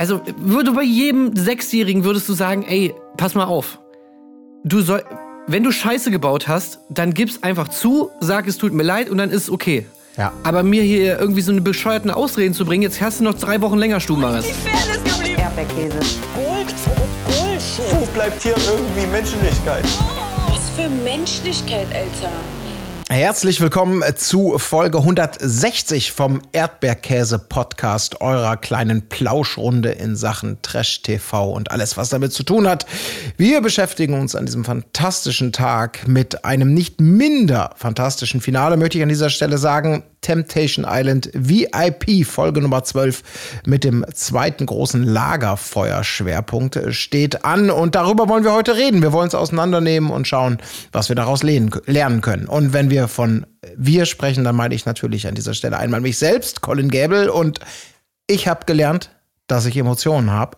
Also würde bei jedem Sechsjährigen würdest du sagen, ey, pass mal auf. Du soll, wenn du Scheiße gebaut hast, dann gib's einfach zu, sag es tut mir leid und dann ist okay. Ja. Aber mir hier irgendwie so eine bescheuerten Ausreden zu bringen, jetzt hast du noch drei Wochen länger Stubenmares. Erdbeerkäse. Gold, Bullshit. Wo bleibt hier irgendwie Menschlichkeit? Was für Menschlichkeit, Alter. Herzlich willkommen zu Folge 160 vom Erdbeerkäse-Podcast, eurer kleinen Plauschrunde in Sachen Trash-TV und alles, was damit zu tun hat. Wir beschäftigen uns an diesem fantastischen Tag mit einem nicht minder fantastischen Finale, möchte ich an dieser Stelle sagen. Temptation Island VIP Folge Nummer 12 mit dem zweiten großen Lagerfeuerschwerpunkt steht an und darüber wollen wir heute reden. Wir wollen es auseinandernehmen und schauen, was wir daraus lernen können. Und wenn wir von wir sprechen, dann meine ich natürlich an dieser Stelle einmal mich selbst, Colin Gable und ich habe gelernt, dass ich Emotionen habe.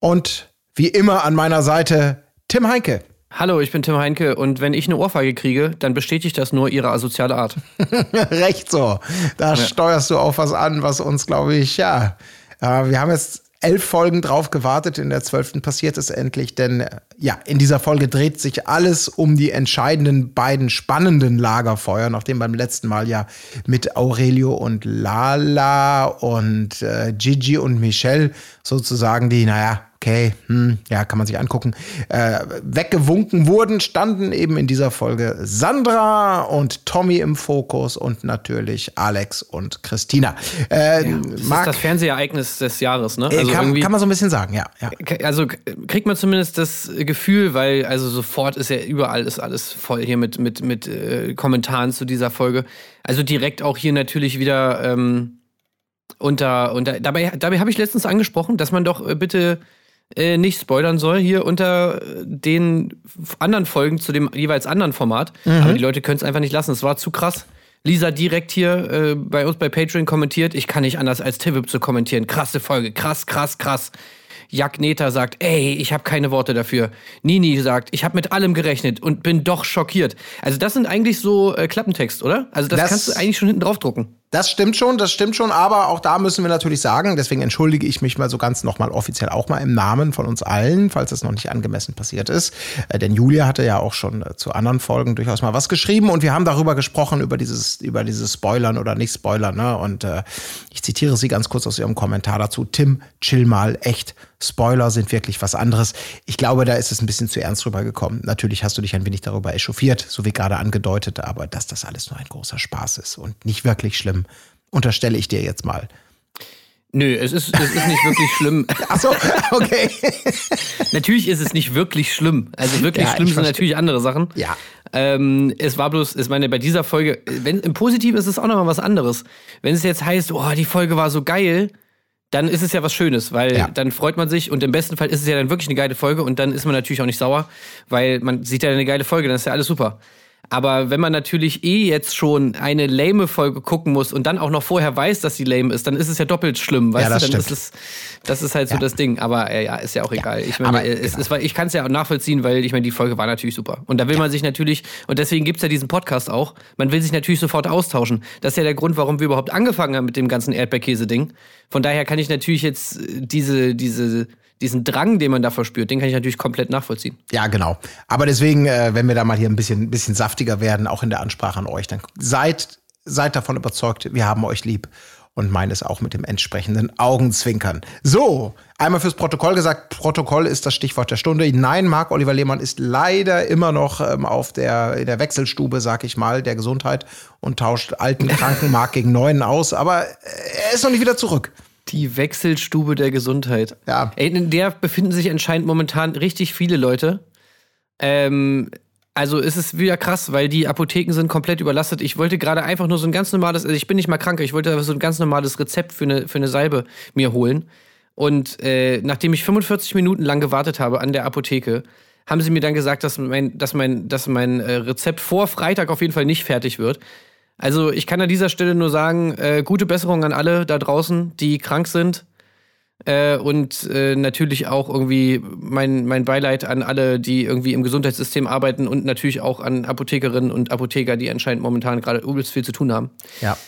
Und wie immer an meiner Seite Tim Heinke. Hallo, ich bin Tim Heinke und wenn ich eine Ohrfeige kriege, dann bestätigt das nur ihre asoziale Art. Recht so. Da ja. steuerst du auf was an, was uns, glaube ich, ja. Äh, wir haben jetzt elf Folgen drauf gewartet. In der zwölften passiert es endlich, denn ja, in dieser Folge dreht sich alles um die entscheidenden beiden spannenden Lagerfeuer, nachdem beim letzten Mal ja mit Aurelio und Lala und äh, Gigi und Michelle sozusagen die, naja, okay, hm, ja, kann man sich angucken, äh, weggewunken wurden, standen eben in dieser Folge Sandra und Tommy im Fokus und natürlich Alex und Christina. Äh, ja, das Marc, ist das Fernsehereignis des Jahres, ne? Also kann, kann man so ein bisschen sagen, ja, ja. Also kriegt man zumindest das Gefühl, weil also sofort ist ja überall ist alles voll hier mit, mit, mit äh, Kommentaren zu dieser Folge. Also direkt auch hier natürlich wieder ähm, unter, unter dabei, dabei habe ich letztens angesprochen, dass man doch äh, bitte äh, nicht spoilern soll, hier unter den anderen Folgen zu dem jeweils anderen Format. Mhm. Aber die Leute können es einfach nicht lassen. Es war zu krass. Lisa direkt hier äh, bei uns bei Patreon kommentiert, ich kann nicht anders als Tivip zu kommentieren. Krasse Folge, krass, krass, krass. Jack Neta sagt, ey, ich habe keine Worte dafür. Nini sagt, ich habe mit allem gerechnet und bin doch schockiert. Also das sind eigentlich so äh, Klappentext, oder? Also das, das kannst du eigentlich schon hinten drauf drucken. Das stimmt schon, das stimmt schon, aber auch da müssen wir natürlich sagen, deswegen entschuldige ich mich mal so ganz nochmal offiziell auch mal im Namen von uns allen, falls das noch nicht angemessen passiert ist. Äh, denn Julia hatte ja auch schon äh, zu anderen Folgen durchaus mal was geschrieben und wir haben darüber gesprochen, über dieses, über dieses Spoilern oder nicht Spoilern. Ne? Und äh, ich zitiere sie ganz kurz aus ihrem Kommentar dazu. Tim, chill mal, echt. Spoiler sind wirklich was anderes. Ich glaube, da ist es ein bisschen zu ernst rübergekommen. Natürlich hast du dich ein wenig darüber echauffiert, so wie gerade angedeutet, aber dass das alles nur ein großer Spaß ist und nicht wirklich schlimm unterstelle ich dir jetzt mal. Nö, es ist, es ist nicht wirklich schlimm. Ach so, okay. natürlich ist es nicht wirklich schlimm. Also wirklich ja, schlimm sind natürlich andere Sachen. Ja. Ähm, es war bloß, ich meine, bei dieser Folge, wenn, im Positiven ist es auch nochmal was anderes. Wenn es jetzt heißt, oh, die Folge war so geil, dann ist es ja was Schönes, weil ja. dann freut man sich und im besten Fall ist es ja dann wirklich eine geile Folge und dann ist man natürlich auch nicht sauer, weil man sieht ja eine geile Folge, dann ist ja alles super. Aber wenn man natürlich eh jetzt schon eine lame Folge gucken muss und dann auch noch vorher weiß, dass sie lame ist, dann ist es ja doppelt schlimm, weißt ja, das du? Dann stimmt. ist es, das ist halt so ja. das Ding. Aber äh, ja, ist ja auch egal. Ja, ich meine, es, genau. es, ich kann es ja auch nachvollziehen, weil ich meine, die Folge war natürlich super. Und da will man sich natürlich, und deswegen gibt's ja diesen Podcast auch, man will sich natürlich sofort austauschen. Das ist ja der Grund, warum wir überhaupt angefangen haben mit dem ganzen Erdbeerkäse-Ding. Von daher kann ich natürlich jetzt äh, diese, diese diesen Drang, den man da verspürt, den kann ich natürlich komplett nachvollziehen. Ja, genau. Aber deswegen, äh, wenn wir da mal hier ein bisschen, bisschen saftiger werden, auch in der Ansprache an euch, dann seid, seid davon überzeugt, wir haben euch lieb und meines auch mit dem entsprechenden Augenzwinkern. So, einmal fürs Protokoll gesagt, Protokoll ist das Stichwort der Stunde. Nein, Marc Oliver Lehmann ist leider immer noch ähm, auf der, in der Wechselstube, sag ich mal, der Gesundheit und tauscht alten kranken Marc gegen neuen aus, aber er ist noch nicht wieder zurück. Die Wechselstube der Gesundheit. Ja. In der befinden sich anscheinend momentan richtig viele Leute. Ähm, also ist es wieder krass, weil die Apotheken sind komplett überlastet. Ich wollte gerade einfach nur so ein ganz normales, also ich bin nicht mal krank, ich wollte so ein ganz normales Rezept für eine, für eine Salbe mir holen. Und äh, nachdem ich 45 Minuten lang gewartet habe an der Apotheke, haben sie mir dann gesagt, dass mein, dass mein, dass mein äh, Rezept vor Freitag auf jeden Fall nicht fertig wird. Also ich kann an dieser Stelle nur sagen, äh, gute Besserung an alle da draußen, die krank sind. Äh, und äh, natürlich auch irgendwie mein, mein Beileid an alle, die irgendwie im Gesundheitssystem arbeiten und natürlich auch an Apothekerinnen und Apotheker, die anscheinend momentan gerade übelst viel zu tun haben. Ja.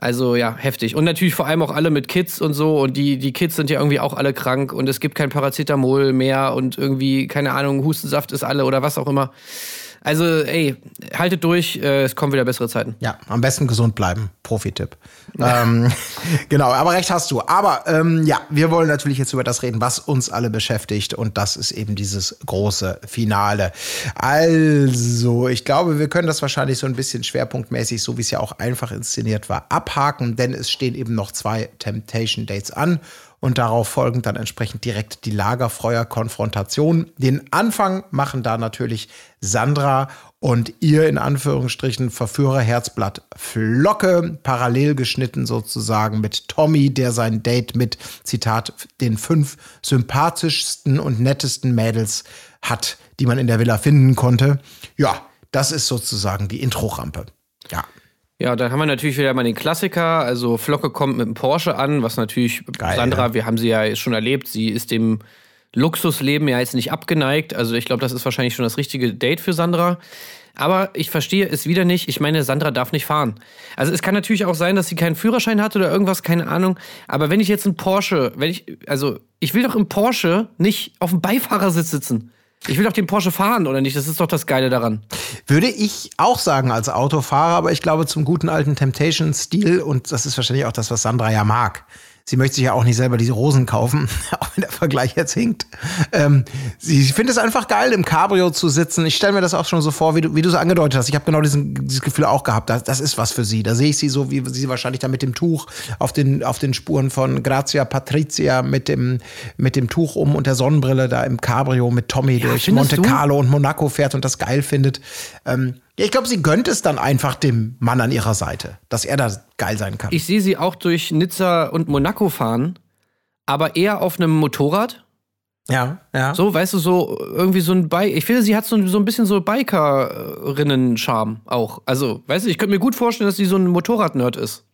Also ja, heftig. Und natürlich vor allem auch alle mit Kids und so. Und die, die Kids sind ja irgendwie auch alle krank und es gibt kein Paracetamol mehr und irgendwie, keine Ahnung, Hustensaft ist alle oder was auch immer. Also, ey, haltet durch, äh, es kommen wieder bessere Zeiten. Ja, am besten gesund bleiben. Profi-Tipp. ähm, genau, aber recht hast du. Aber ähm, ja, wir wollen natürlich jetzt über das reden, was uns alle beschäftigt. Und das ist eben dieses große Finale. Also, ich glaube, wir können das wahrscheinlich so ein bisschen schwerpunktmäßig, so wie es ja auch einfach inszeniert war, abhaken, denn es stehen eben noch zwei Temptation Dates an und darauf folgend dann entsprechend direkt die Lagerfeuer-Konfrontation. Den Anfang machen da natürlich Sandra und ihr in Anführungsstrichen Verführerherzblatt Flocke, parallel geschnitten sozusagen mit Tommy, der sein Date mit, Zitat, den fünf sympathischsten und nettesten Mädels hat, die man in der Villa finden konnte. Ja, das ist sozusagen die Intro-Rampe. Ja. Ja, dann haben wir natürlich wieder mal den Klassiker. Also Flocke kommt mit dem Porsche an, was natürlich Geil, Sandra, ja. wir haben sie ja schon erlebt, sie ist dem Luxusleben ja jetzt nicht abgeneigt. Also ich glaube, das ist wahrscheinlich schon das richtige Date für Sandra. Aber ich verstehe es wieder nicht. Ich meine, Sandra darf nicht fahren. Also es kann natürlich auch sein, dass sie keinen Führerschein hat oder irgendwas, keine Ahnung. Aber wenn ich jetzt einen Porsche, wenn ich, also ich will doch im Porsche nicht auf dem Beifahrersitz sitzen. Ich will doch den Porsche fahren, oder nicht? Das ist doch das Geile daran. Würde ich auch sagen als Autofahrer, aber ich glaube zum guten alten Temptation-Stil und das ist wahrscheinlich auch das, was Sandra ja mag. Sie möchte sich ja auch nicht selber diese Rosen kaufen, auch wenn der Vergleich jetzt hinkt. Ähm, sie findet es einfach geil, im Cabrio zu sitzen. Ich stelle mir das auch schon so vor, wie du, wie du es angedeutet hast. Ich habe genau diesen, dieses Gefühl auch gehabt. Das, das ist was für sie. Da sehe ich sie so, wie sie wahrscheinlich da mit dem Tuch auf den, auf den Spuren von Grazia Patrizia mit dem, mit dem Tuch um und der Sonnenbrille da im Cabrio mit Tommy durch findest Monte du? Carlo und Monaco fährt und das geil findet. Ähm, ja, ich glaube, sie gönnt es dann einfach dem Mann an ihrer Seite, dass er da geil sein kann. Ich sehe sie auch durch Nizza und Monaco fahren, aber eher auf einem Motorrad. ja, ja. So, weißt du, so irgendwie so ein Bike. Ich finde, sie hat so, so ein bisschen so Bikerinnen-Charme auch. Also, weißt du, ich könnte mir gut vorstellen, dass sie so ein Motorrad-Nerd ist.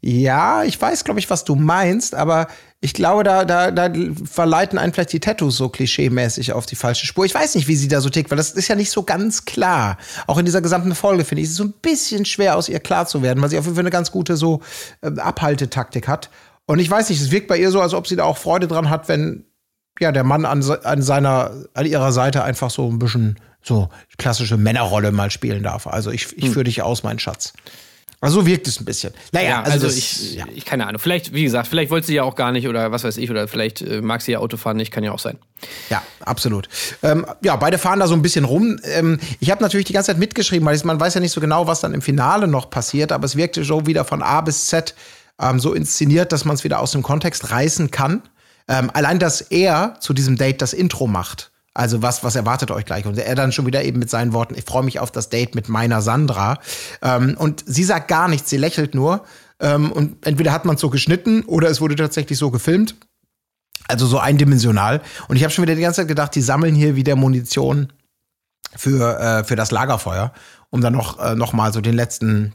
Ja, ich weiß, glaube ich, was du meinst, aber ich glaube, da, da, da verleiten einen vielleicht die Tattoos so klischeemäßig auf die falsche Spur. Ich weiß nicht, wie sie da so tickt, weil das ist ja nicht so ganz klar. Auch in dieser gesamten Folge finde ich es so ein bisschen schwer, aus ihr klar zu werden, weil sie auf jeden Fall eine ganz gute so äh, Abhaltetaktik hat. Und ich weiß nicht, es wirkt bei ihr so, als ob sie da auch Freude dran hat, wenn ja der Mann an, an seiner, an ihrer Seite einfach so ein bisschen so klassische Männerrolle mal spielen darf. Also ich, ich führe dich aus, mein Schatz. Also so wirkt es ein bisschen. Naja, Ja, also, das- ich, ja. ich, keine Ahnung. Vielleicht, wie gesagt, vielleicht wollte sie ja auch gar nicht oder was weiß ich, oder vielleicht äh, mag sie ja Auto fahren nicht, kann ja auch sein. Ja, absolut. Ähm, ja, beide fahren da so ein bisschen rum. Ähm, ich habe natürlich die ganze Zeit mitgeschrieben, weil man weiß ja nicht so genau, was dann im Finale noch passiert, aber es wirkte so wieder von A bis Z ähm, so inszeniert, dass man es wieder aus dem Kontext reißen kann. Ähm, allein, dass er zu diesem Date das Intro macht. Also was, was erwartet euch gleich? Und er dann schon wieder eben mit seinen Worten, ich freue mich auf das Date mit meiner Sandra. Ähm, und sie sagt gar nichts, sie lächelt nur. Ähm, und entweder hat man es so geschnitten oder es wurde tatsächlich so gefilmt. Also so eindimensional. Und ich habe schon wieder die ganze Zeit gedacht, die sammeln hier wieder Munition für, äh, für das Lagerfeuer, um dann noch, äh, noch mal so den letzten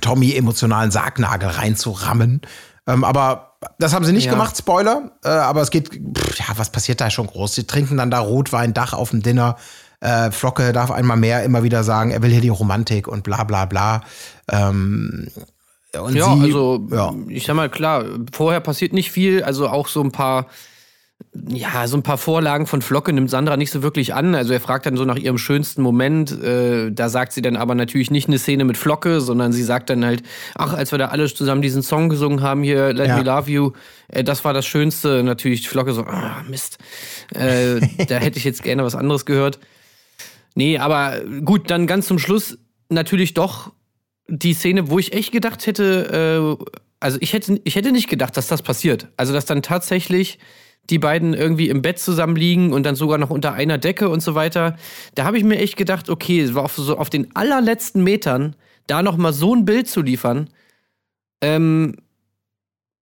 Tommy-emotionalen Sargnagel reinzurammen. Ähm, aber das haben sie nicht Ja. gemacht, Spoiler. Äh, aber es geht, pff, ja, was passiert da schon groß? Sie trinken dann da Rotwein, Dach auf dem Dinner. Äh, Flocke darf einmal mehr immer wieder sagen, er will hier die Romantik und bla bla bla. Ähm, und Ja, sie, also ja. ich sag mal, klar, vorher passiert nicht viel, also auch so ein paar, ja, so ein paar Vorlagen von Flocke nimmt Sandra nicht so wirklich an. Also er fragt dann so nach ihrem schönsten Moment. Äh, da sagt sie dann aber natürlich nicht eine Szene mit Flocke, sondern sie sagt dann halt, ach, als wir da alle zusammen diesen Song gesungen haben hier, Let Ja. Me Love You, äh, das war das Schönste. Natürlich Flocke so, ah, Mist. Äh, da hätte ich jetzt gerne was anderes gehört. Nee, aber gut, dann ganz zum Schluss natürlich doch die Szene, wo ich echt gedacht hätte, äh, also ich hätte, ich hätte nicht gedacht, dass das passiert. Also, dass dann tatsächlich die beiden irgendwie im Bett zusammenliegen und dann sogar noch unter einer Decke und so weiter. Da habe ich mir echt gedacht, okay, es war auf, so auf den allerletzten Metern, da noch mal so ein Bild zu liefern, ähm,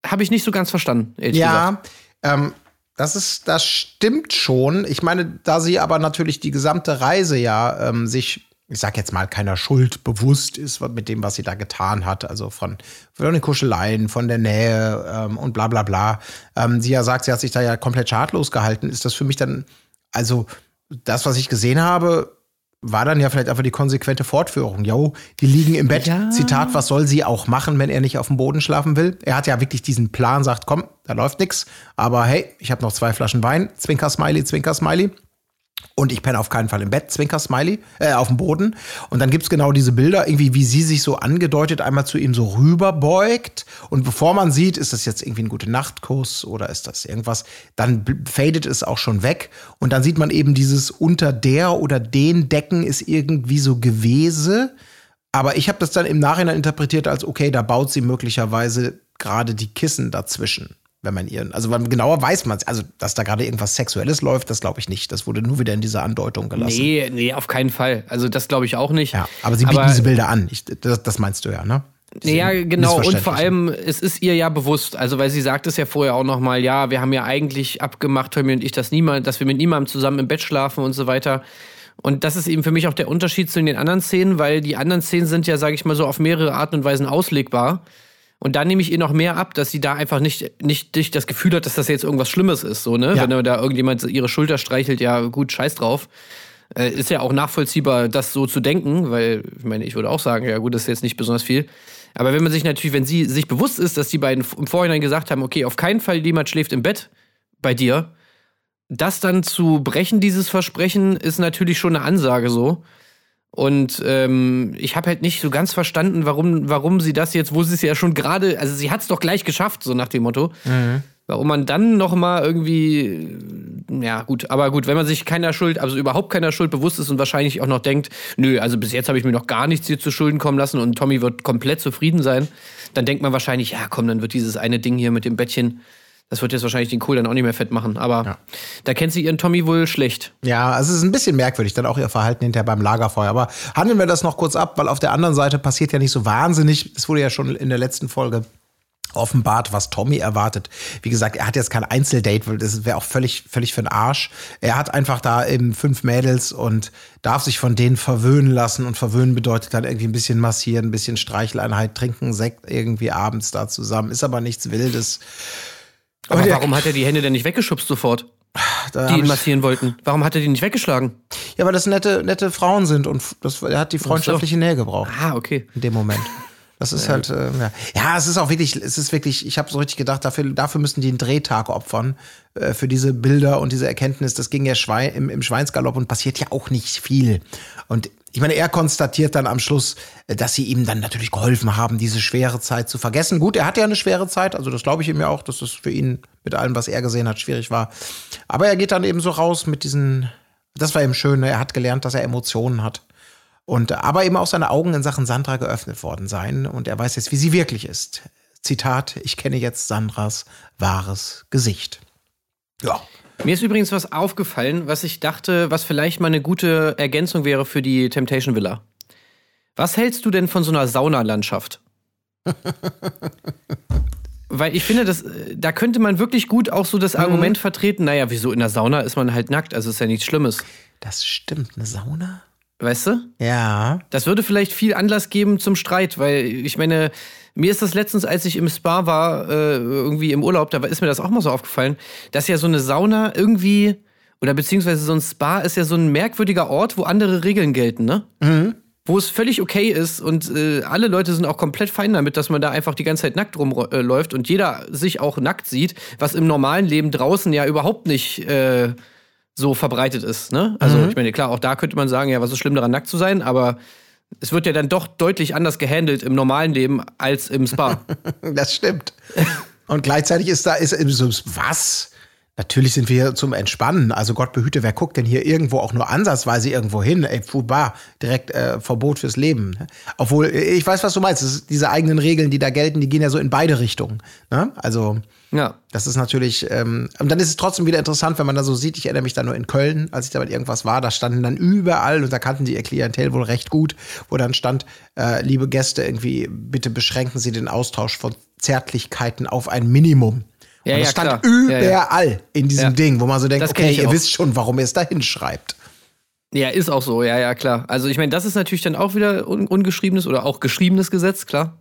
habe ich nicht so ganz verstanden. Ja, ähm, das ist, das stimmt schon. Ich meine, da sie aber natürlich die gesamte Reise ja ähm, sich, ich sag jetzt mal, keiner Schuld bewusst ist mit dem, was sie da getan hat. Also von, von den Kuscheleien, von der Nähe ähm, und bla bla bla. Ähm, sie ja sagt, sie hat sich da ja komplett schadlos gehalten. Ist das für mich dann, also das, was ich gesehen habe, war dann ja vielleicht einfach die konsequente Fortführung. Jo, die liegen im Bett. Ja. Zitat, was soll sie auch machen, wenn er nicht auf dem Boden schlafen will? Er hat ja wirklich diesen Plan, sagt, komm, da läuft nix. Aber hey, ich habe noch zwei Flaschen Wein. Zwinker Smiley, Zwinker Smiley. Und ich penne auf keinen Fall im Bett, Zwinker Smiley, äh, auf dem Boden. Und dann gibt's genau diese Bilder, irgendwie, wie sie sich so angedeutet einmal zu ihm so rüberbeugt. Und bevor man sieht, ist das jetzt irgendwie ein gute Nachtkuss oder ist das irgendwas, dann fadet es auch schon weg. Und dann sieht man eben dieses unter der oder den Decken ist irgendwie so Gewese. Aber ich habe das dann im Nachhinein interpretiert als, okay, da baut sie möglicherweise gerade die Kissen dazwischen. Wenn man ihren, also man genauer weiß man also dass da gerade irgendwas Sexuelles läuft, das glaube ich nicht. Das wurde nur wieder in dieser Andeutung gelassen. Nee, nee, auf keinen Fall. Also das glaube ich auch nicht. Ja, aber sie bieten diese Bilder an. Ich, das, das meinst du ja, ne? Diese Ja, genau. Und vor allem, es ist ihr ja bewusst. Also, weil sie sagt es ja vorher auch nochmal, ja, wir haben ja eigentlich abgemacht, Tommy und ich, dass niemand, dass wir mit niemandem zusammen im Bett schlafen und so weiter. Und das ist eben für mich auch der Unterschied zu den anderen Szenen, weil die anderen Szenen sind ja, sage ich mal so, auf mehrere Arten und Weisen auslegbar. Und da nehme ich ihr noch mehr ab, dass sie da einfach nicht, nicht, nicht das Gefühl hat, dass das jetzt irgendwas Schlimmes ist, so, ne? Ja. Wenn da irgendjemand ihre Schulter streichelt, ja, gut, scheiß drauf. Äh, ist ja auch nachvollziehbar, das so zu denken, weil, ich meine, ich würde auch sagen, ja gut, das ist jetzt nicht besonders viel. Aber wenn man sich natürlich, wenn sie sich bewusst ist, dass die beiden im Vorhinein gesagt haben, okay, auf keinen Fall jemand schläft im Bett bei dir, das dann zu brechen, dieses Versprechen, ist natürlich schon eine Ansage so. Und ähm, ich habe halt nicht so ganz verstanden, warum, warum sie das jetzt, wo sie es ja schon gerade, also sie hat es doch gleich geschafft, so nach dem Motto. Warum man dann noch mal irgendwie, ja gut, aber gut, wenn man sich keiner Schuld, also überhaupt keiner Schuld bewusst ist und wahrscheinlich auch noch denkt, nö, also bis jetzt habe ich mir noch gar nichts hier zu Schulden kommen lassen und Tommy wird komplett zufrieden sein, dann denkt man wahrscheinlich, ja komm, dann wird dieses eine Ding hier mit dem Bettchen, das wird jetzt wahrscheinlich den Kohl dann auch nicht mehr fett machen. Aber da kennt sie ihren Tommy wohl schlecht. Ja, also es ist ein bisschen merkwürdig, dann auch ihr Verhalten hinterher beim Lagerfeuer. Aber handeln wir das noch kurz ab, weil auf der anderen Seite passiert ja nicht so wahnsinnig. Es wurde ja schon in der letzten Folge offenbart, was Tommy erwartet. Wie gesagt, er hat jetzt kein Einzeldate, weil das wäre auch völlig, völlig für den Arsch. Er hat einfach da eben fünf Mädels und darf sich von denen verwöhnen lassen. Und verwöhnen bedeutet dann irgendwie ein bisschen massieren, ein bisschen Streicheleinheit, trinken Sekt irgendwie abends da zusammen. Ist aber nichts Wildes. Aber der- warum hat er die Hände denn nicht weggeschubst sofort, Da die ihn massieren wollten? Warum hat er die nicht weggeschlagen? Ja, weil das nette, nette Frauen sind und das, er hat die freundschaftliche Nähe gebraucht. Ah, okay. in dem Moment. Das ist halt, äh, ja. ja, es ist auch wirklich, es ist wirklich, ich habe so richtig gedacht, dafür, dafür müssen die einen Drehtag opfern, äh, für diese Bilder und diese Erkenntnis. Das ging ja Schwein, im, im Schweinsgalopp und passiert ja auch nicht viel. Und ich meine, er konstatiert dann am Schluss, äh, dass sie ihm dann natürlich geholfen haben, diese schwere Zeit zu vergessen. Gut, er hat ja eine schwere Zeit, also das glaube ich ihm ja auch, dass es für ihn mit allem, was er gesehen hat, schwierig war. Aber er geht dann eben so raus mit diesen, das war eben schön, ne? er hat gelernt, dass er Emotionen hat. Und aber eben auch seine Augen in Sachen Sandra geöffnet worden sein und er weiß jetzt, wie sie wirklich ist. Zitat: Ich kenne jetzt Sandras wahres Gesicht. Ja. Mir ist übrigens was aufgefallen, was ich dachte, was vielleicht mal eine gute Ergänzung wäre für die Temptation Villa. Was hältst du denn von so einer Saunalandschaft? Weil ich finde, das, äh, da könnte man wirklich gut auch so das Argument vertreten, naja, wieso in der Sauna ist man halt nackt, also ist ja nichts Schlimmes. Das stimmt, eine Sauna? Weißt du? Ja. Das würde vielleicht viel Anlass geben zum Streit, weil ich meine, mir ist das letztens, als ich im Spa war, äh, irgendwie im Urlaub, da ist mir das auch mal so aufgefallen, dass ja so eine Sauna irgendwie, oder beziehungsweise so ein Spa ist ja so ein merkwürdiger Ort, wo andere Regeln gelten, ne? Wo es völlig okay ist und äh, alle Leute sind auch komplett fein damit, dass man da einfach die ganze Zeit nackt rumläuft und jeder sich auch nackt sieht, was im normalen Leben draußen ja überhaupt nicht äh, so verbreitet ist. Ne? Also ich meine, klar, auch da könnte man sagen, ja, was ist schlimm daran, nackt zu sein, aber es wird ja dann doch deutlich anders gehandelt im normalen Leben als im Spa. Das stimmt. Und gleichzeitig ist da ist so was? Natürlich sind wir hier zum Entspannen. Also Gott behüte, wer guckt denn hier irgendwo auch nur ansatzweise irgendwo hin? Ey, Fubar, direkt äh, Verbot fürs Leben. Obwohl, äh, ich weiß, was du meinst. Diese eigenen Regeln, die da gelten, die gehen ja so in beide Richtungen. Ne? Also, ja. das ist natürlich, ähm, und dann ist es trotzdem wieder interessant, wenn man da so sieht, ich erinnere mich da nur in Köln, als ich da mit irgendwas war, da standen dann überall, und da kannten die ihr Klientel wohl recht gut, wo dann stand, äh, liebe Gäste, irgendwie, bitte beschränken Sie den Austausch von Zärtlichkeiten auf ein Minimum. Ja, und das ja, stand klar. Ja, überall ja. in diesem Ja. Ding, wo man so denkt, okay, ihr auch. wisst schon, warum ihr es da hinschreibt. Ja, ist auch so, ja, ja, klar. Also ich meine, das ist natürlich dann auch wieder un ungeschriebenes oder auch geschriebenes Gesetz, klar.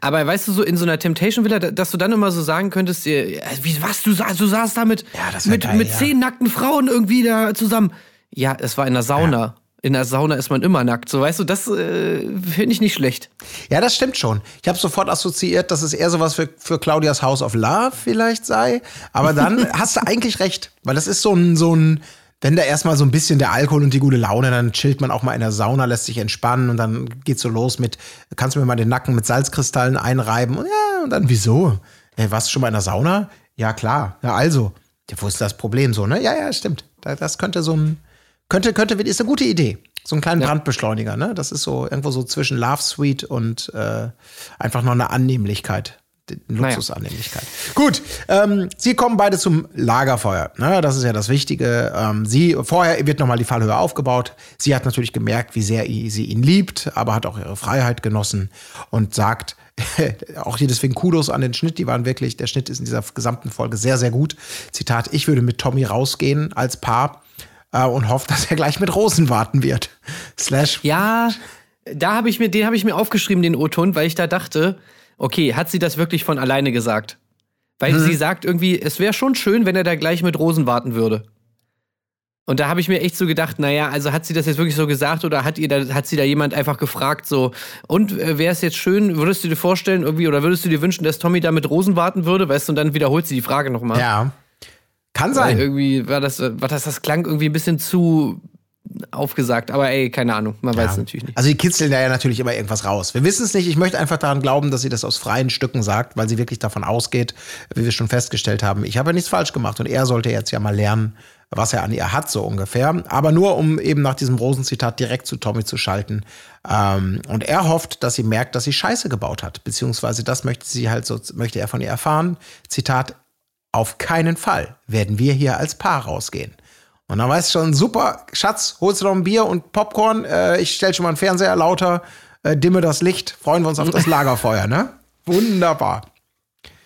Aber weißt du, so in so einer Temptation Villa, da- dass du dann immer so sagen könntest, äh, wie, was, du, sa du saßt da mit, Ja, mit, geil, mit ja. zehn nackten Frauen irgendwie da zusammen. Ja, es war in der Sauna. In der Sauna ist man immer nackt. So, weißt du, das äh, finde ich nicht schlecht. Ja, das stimmt schon. Ich habe sofort assoziiert, dass es eher sowas für, für Claudias House of Love vielleicht sei. Aber dann hast du eigentlich recht, weil das ist so ein, so ein, wenn da erstmal so ein bisschen der Alkohol und die gute Laune, dann chillt man auch mal in der Sauna, lässt sich entspannen und dann geht's so los mit, kannst du mir mal den Nacken mit Salzkristallen einreiben? Und ja, und dann wieso? Hey, warst du schon mal in der Sauna? Ja, klar. Ja, also. Ja, wo ist das Problem so, ne? Ja, ja, stimmt. Das könnte so ein, könnte, könnte, ist eine gute Idee. So einen kleinen Ja. Brandbeschleuniger, ne? Das ist so irgendwo so zwischen Love Suite und äh, einfach noch eine Annehmlichkeit. Luxusannehmlichkeit. Gut, ähm, sie kommen beide zum Lagerfeuer. Ne? Das ist ja das Wichtige. Ähm, sie, vorher wird nochmal die Fallhöhe aufgebaut. Sie hat natürlich gemerkt, wie sehr sie ihn liebt, aber hat auch ihre Freiheit genossen und sagt, auch hier deswegen Kudos an den Schnitt. Die waren wirklich, der Schnitt ist in dieser gesamten Folge sehr, sehr gut. Zitat, ich würde mit Tommy rausgehen als Paar äh, und hoffe, dass er gleich mit Rosen warten wird. Slash. Ja, da habe ich mir, den habe ich mir aufgeschrieben, den O-Ton, weil ich da dachte, okay, hat sie das wirklich von alleine gesagt? Weil sie sagt irgendwie, es wäre schon schön, wenn er da gleich mit Rosen warten würde. Und da habe ich mir echt so gedacht, naja, also hat sie das jetzt wirklich so gesagt oder hat ihr da, hat sie da jemand einfach gefragt, so, und äh, wäre es jetzt schön, würdest du dir vorstellen, irgendwie, oder würdest du dir wünschen, dass Tommy da mit Rosen warten würde, weißt du, und dann wiederholt sie die Frage nochmal. Ja. Kann Weil sein. irgendwie war das, war das, das klang irgendwie ein bisschen zu aufgesagt, aber ey, keine Ahnung, man weiß es natürlich nicht. Also die kitzeln da ja natürlich immer irgendwas raus. Wir wissen es nicht. Ich möchte einfach daran glauben, dass sie das aus freien Stücken sagt, weil sie wirklich davon ausgeht, wie wir schon festgestellt haben, ich habe ja nichts falsch gemacht und er sollte jetzt ja mal lernen, was er an ihr hat, so ungefähr. Aber nur, um eben nach diesem Rosenzitat direkt zu Tommy zu schalten. Ähm, und er hofft, dass sie merkt, dass sie Scheiße gebaut hat. Beziehungsweise das möchte sie halt so, möchte er von ihr erfahren. Zitat, auf keinen Fall werden wir hier als Paar rausgehen. Und dann weißt du schon, super, Schatz, holst du noch ein Bier und Popcorn? Äh, ich stell schon mal einen Fernseher lauter, äh, dimme das Licht, freuen wir uns auf das Lagerfeuer, ne? Wunderbar.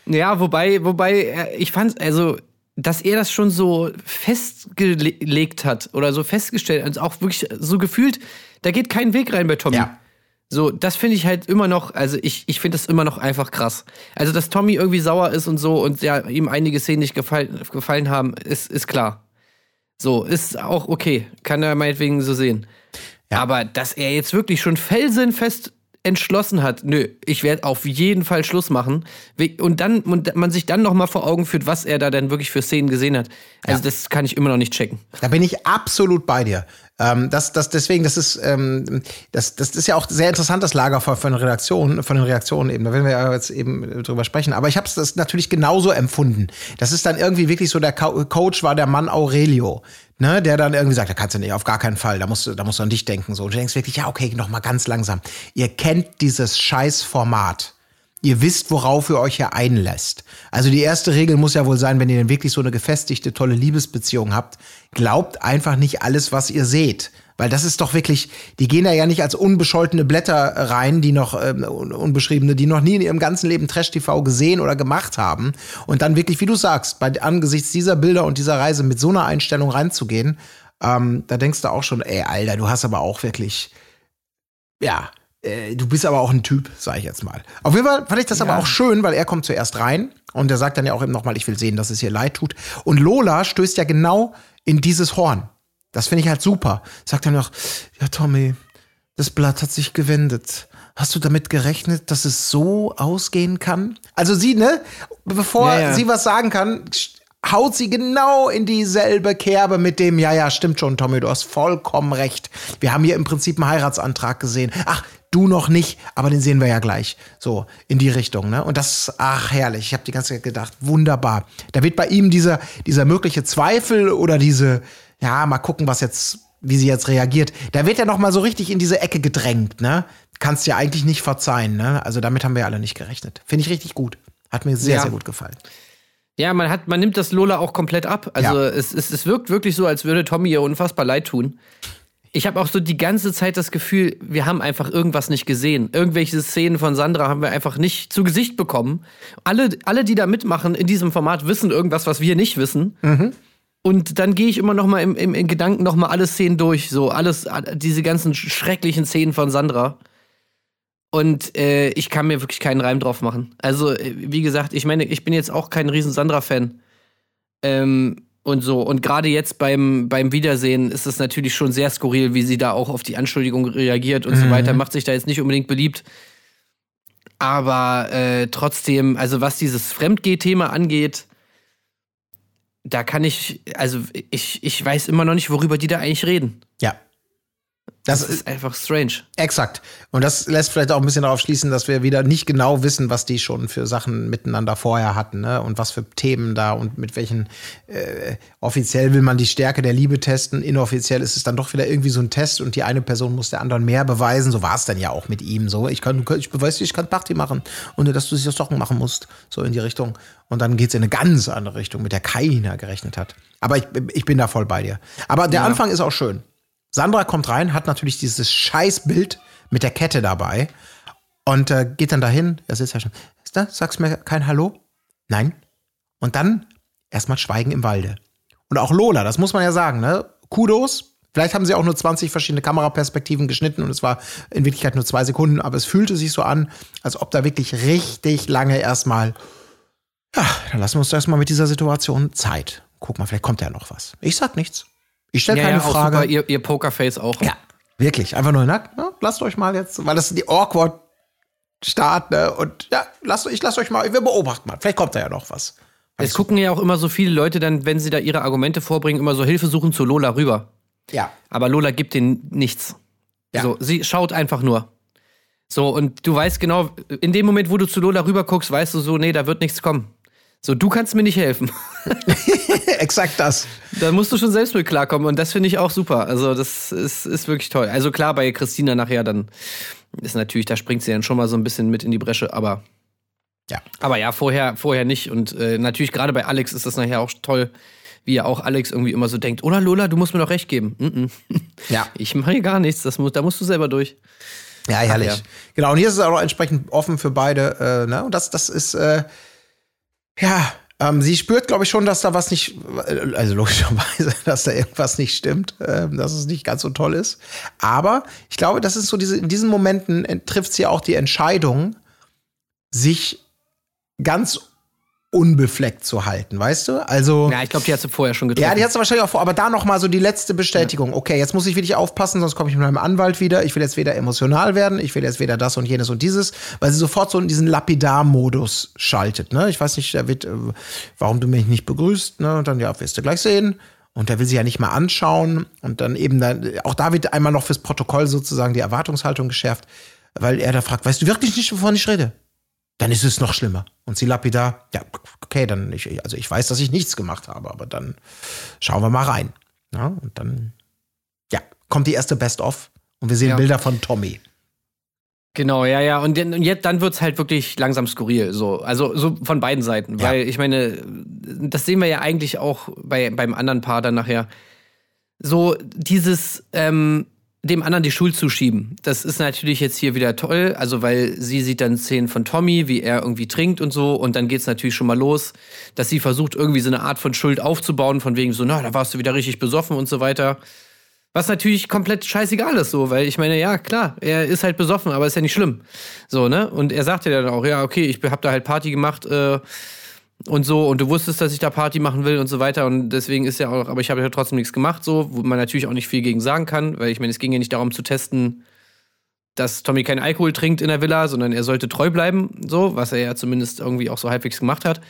Ja, wobei, wobei, äh, ich fand, also, dass er das schon so festgelegt hat oder so festgestellt, also auch wirklich so gefühlt, da geht kein Weg rein bei Tommy. Ja. So, das finde ich halt immer noch, also ich, ich finde das immer noch einfach krass. Also, dass Tommy irgendwie sauer ist und so und ja, ihm einige Szenen nicht gefallen, gefallen haben, ist, ist klar. So, ist auch okay. Kann er meinetwegen so sehen. Ja. Aber dass er jetzt wirklich schon felsenfest entschlossen hat, nö, ich werde auf jeden Fall Schluss machen. Und dann, und man sich dann noch mal vor Augen führt, was er da dann wirklich für Szenen gesehen hat. Also, Ja. das kann ich immer noch nicht checken. Da bin ich absolut bei dir. Ähm, das, das, deswegen, das ist, ähm, das, das ist ja auch sehr interessant, das Lagerfeuer von den Reaktionen, von den Reaktionen eben. Da werden wir ja jetzt eben drüber sprechen. Aber ich habe das natürlich genauso empfunden. Das ist dann irgendwie wirklich so, der Co Coach war der Mann Aurelio. Ne, der dann irgendwie sagt, da kannst du nicht, auf gar keinen Fall, da musst du, da musst du an dich denken. So. Und du denkst wirklich, ja, okay, noch mal ganz langsam. Ihr kennt dieses Scheißformat. Ihr wisst, worauf ihr euch hier einlässt. Also die erste Regel muss ja wohl sein, wenn ihr denn wirklich so eine gefestigte, tolle Liebesbeziehung habt, glaubt einfach nicht alles, was ihr seht. Weil das ist doch wirklich, die gehen da ja nicht als unbescholtene Blätter rein, die noch, ähm, un- unbeschriebene, die noch nie in ihrem ganzen Leben Trash-TV gesehen oder gemacht haben. Und dann wirklich, wie du sagst, bei, angesichts dieser Bilder und dieser Reise mit so einer Einstellung reinzugehen, ähm, da denkst du auch schon, ey, Alter, du hast aber auch wirklich, ja, äh, du bist aber auch ein Typ, sag ich jetzt mal. Auf jeden Fall fand ich das aber auch schön, weil er kommt zuerst rein und er sagt dann ja auch eben nochmal, ich will sehen, dass es ihr leid tut. Und Lola stößt ja genau in dieses Horn. Das finde ich halt super. Sagt dann noch, ja, Tommy, das Blatt hat sich gewendet. Hast du damit gerechnet, dass es so ausgehen kann? Also sie, ne, bevor Ja, ja. sie was sagen kann, haut sie genau in dieselbe Kerbe mit dem, ja, ja, stimmt schon, Tommy, du hast vollkommen recht. Wir haben hier im Prinzip einen Heiratsantrag gesehen. Ach, du noch nicht, aber den sehen wir ja gleich. So, in die Richtung, ne? Und das, ach, herrlich. Ich habe die ganze Zeit gedacht, wunderbar. Da wird bei ihm dieser, dieser mögliche Zweifel oder diese, ja, mal gucken, was jetzt, wie sie jetzt reagiert. Da wird er noch mal so richtig in diese Ecke gedrängt, ne? Kannst ja eigentlich nicht verzeihen, ne? Also damit haben wir alle nicht gerechnet. Finde ich richtig gut. Hat mir sehr, Ja. sehr gut gefallen. Ja, man hat, man nimmt das Lola auch komplett ab. Also Ja. es, es, es wirkt wirklich so, als würde Tommy ihr unfassbar leid tun. Ich habe auch so die ganze Zeit das Gefühl, wir haben einfach irgendwas nicht gesehen. Irgendwelche Szenen von Sandra haben wir einfach nicht zu Gesicht bekommen. Alle, alle, die da mitmachen in diesem Format, wissen irgendwas, was wir nicht wissen. Und dann gehe ich immer noch mal im, im, im Gedanken noch mal alle Szenen durch, so alles, diese ganzen schrecklichen Szenen von Sandra. Und äh, ich kann mir wirklich keinen Reim drauf machen. Also, äh, wie gesagt, ich meine, ich bin jetzt auch kein riesen Sandra-Fan. Ähm, und so. Und gerade jetzt beim, beim Wiedersehen ist es natürlich schon sehr skurril, wie sie da auch auf die Anschuldigung reagiert und so weiter. Macht sich da jetzt nicht unbedingt beliebt. Aber äh, trotzdem, also was dieses Fremdgeh-Thema angeht, da kann ich, also ich, ich weiß immer noch nicht, worüber die da eigentlich reden. Das, Das ist einfach strange. Exakt. Und das lässt vielleicht auch ein bisschen darauf schließen, dass wir wieder nicht genau wissen, was die schon für Sachen miteinander vorher hatten, ne? Und was für Themen da und mit welchen äh, offiziell will man die Stärke der Liebe testen, inoffiziell ist es dann doch wieder irgendwie so ein Test und die eine Person muss der anderen mehr beweisen. So war es dann ja auch mit ihm. So, ich kann, ich beweise, ich kann Party machen, ohne dass du sich das Socken machen musst. So in die Richtung. Und dann geht's in eine ganz andere Richtung, mit der keiner gerechnet hat. Aber ich, ich bin da voll bei dir. Aber der Ja. Anfang ist auch schön. Sandra kommt rein, hat natürlich dieses Scheißbild mit der Kette dabei und äh, geht dann dahin. Er sitzt ja schon. Sagst mir kein Hallo? Nein. Und dann erstmal Schweigen im Walde. Und auch Lola, das muss man ja sagen, ne? Kudos. Vielleicht haben sie auch nur 20 verschiedene Kameraperspektiven geschnitten und es war in Wirklichkeit nur zwei Sekunden, aber es fühlte sich so an, als ob da wirklich richtig lange erstmal, ja, dann lassen wir uns erstmal mit dieser Situation Zeit. Guck mal, vielleicht kommt ja noch was. Ich sag nichts. Ich stelle Ja, keine ja, Frage. super, ihr, ihr Pokerface auch. Ja, wirklich. Einfach nur, na, na, lasst euch mal jetzt, weil das ist die awkward Start, ne? Und ja, lasst, ich lasst euch mal, wir beobachten mal. Vielleicht kommt da ja noch was. Es gucken ja auch immer so viele Leute dann, wenn sie da ihre Argumente vorbringen, immer so Hilfe suchen zu Lola rüber. Ja. Aber Lola gibt denen nichts. Ja. So, sie schaut einfach nur. So, und du weißt genau, in dem Moment, wo du zu Lola rüber guckst, weißt du so, nee, da wird nichts kommen. So, du kannst mir nicht helfen. Exakt das. da musst du schon selbst mit klarkommen und das finde ich auch super. Also, das ist, ist wirklich toll. Also klar, bei Christina nachher dann ist natürlich, da springt sie dann schon mal so ein bisschen mit in die Bresche, aber Ja. aber ja, vorher, vorher nicht. Und äh, natürlich gerade bei Alex ist das nachher auch toll, wie ja auch Alex irgendwie immer so denkt, oder Lola, du musst mir doch recht geben. Mm -mm. Ja. Ich mache hier gar nichts, das muss, da musst du selber durch. Ja, herrlich. Ach ja. Genau, und hier ist es auch entsprechend offen für beide. Äh, ne? Und das, das ist, äh, ja, ähm, sie spürt, glaube ich, schon, dass da was nicht, also logischerweise, dass da irgendwas nicht stimmt, äh, dass es nicht ganz so toll ist. Aber ich glaube, das ist so diese, in diesen Momenten äh, trifft sie auch die Entscheidung, sich ganz unbefleckt zu halten, weißt du? Also. Ja, ich glaube, die hat sie vorher schon getroffen. Ja, die hat sie wahrscheinlich auch vor, aber da noch mal so die letzte Bestätigung. Okay, jetzt muss ich wirklich aufpassen, sonst komme ich mit meinem Anwalt wieder. Ich will jetzt weder emotional werden, ich will jetzt weder das und jenes und dieses, weil sie sofort so in diesen Lapidar-Modus schaltet. Ne? Ich weiß nicht, da wird, äh, warum du mich nicht begrüßt, ne? Und dann, ja, wirst du gleich sehen. Und der will sie ja nicht mal anschauen. Und dann eben dann, auch da wird einmal noch fürs Protokoll sozusagen die Erwartungshaltung geschärft, weil er da fragt, weißt du wirklich nicht, wovon ich rede? Dann ist es noch schlimmer. Und sie lapidar, ja, okay, dann, ich, also ich weiß, dass ich nichts gemacht habe, aber dann schauen wir mal rein. Ja, und dann, ja, kommt die erste Best-of und wir sehen Ja. Bilder von Tommy. Genau, ja, ja. Und, dann- und jetzt, dann wird's halt wirklich langsam skurril. So. Also so von beiden Seiten. Ja. Weil ich meine, das sehen wir ja eigentlich auch bei, beim anderen Paar dann nachher. So dieses, ähm, dem anderen die Schuld zuschieben. Das ist natürlich jetzt hier wieder toll. Also, weil sie sieht dann Szenen von Tommy, wie er irgendwie trinkt und so. Und dann geht's natürlich schon mal los, dass sie versucht, irgendwie so eine Art von Schuld aufzubauen, von wegen so, na, da warst du wieder richtig besoffen und so weiter. Was natürlich komplett scheißegal ist, so, weil ich meine, ja, klar, er ist halt besoffen, aber ist ja nicht schlimm. So, ne? Und er sagte ja dann auch, ja, okay, ich hab da halt Party gemacht, äh, und so, und du wusstest, dass ich da Party machen will und so weiter. Und deswegen ist ja auch, aber ich habe ja trotzdem nichts gemacht, so, wo man natürlich auch nicht viel gegen sagen kann, weil ich meine, es ging ja nicht darum zu testen, dass Tommy keinen Alkohol trinkt in der Villa, sondern er sollte treu bleiben, so, was er ja zumindest irgendwie auch so halbwegs gemacht hat.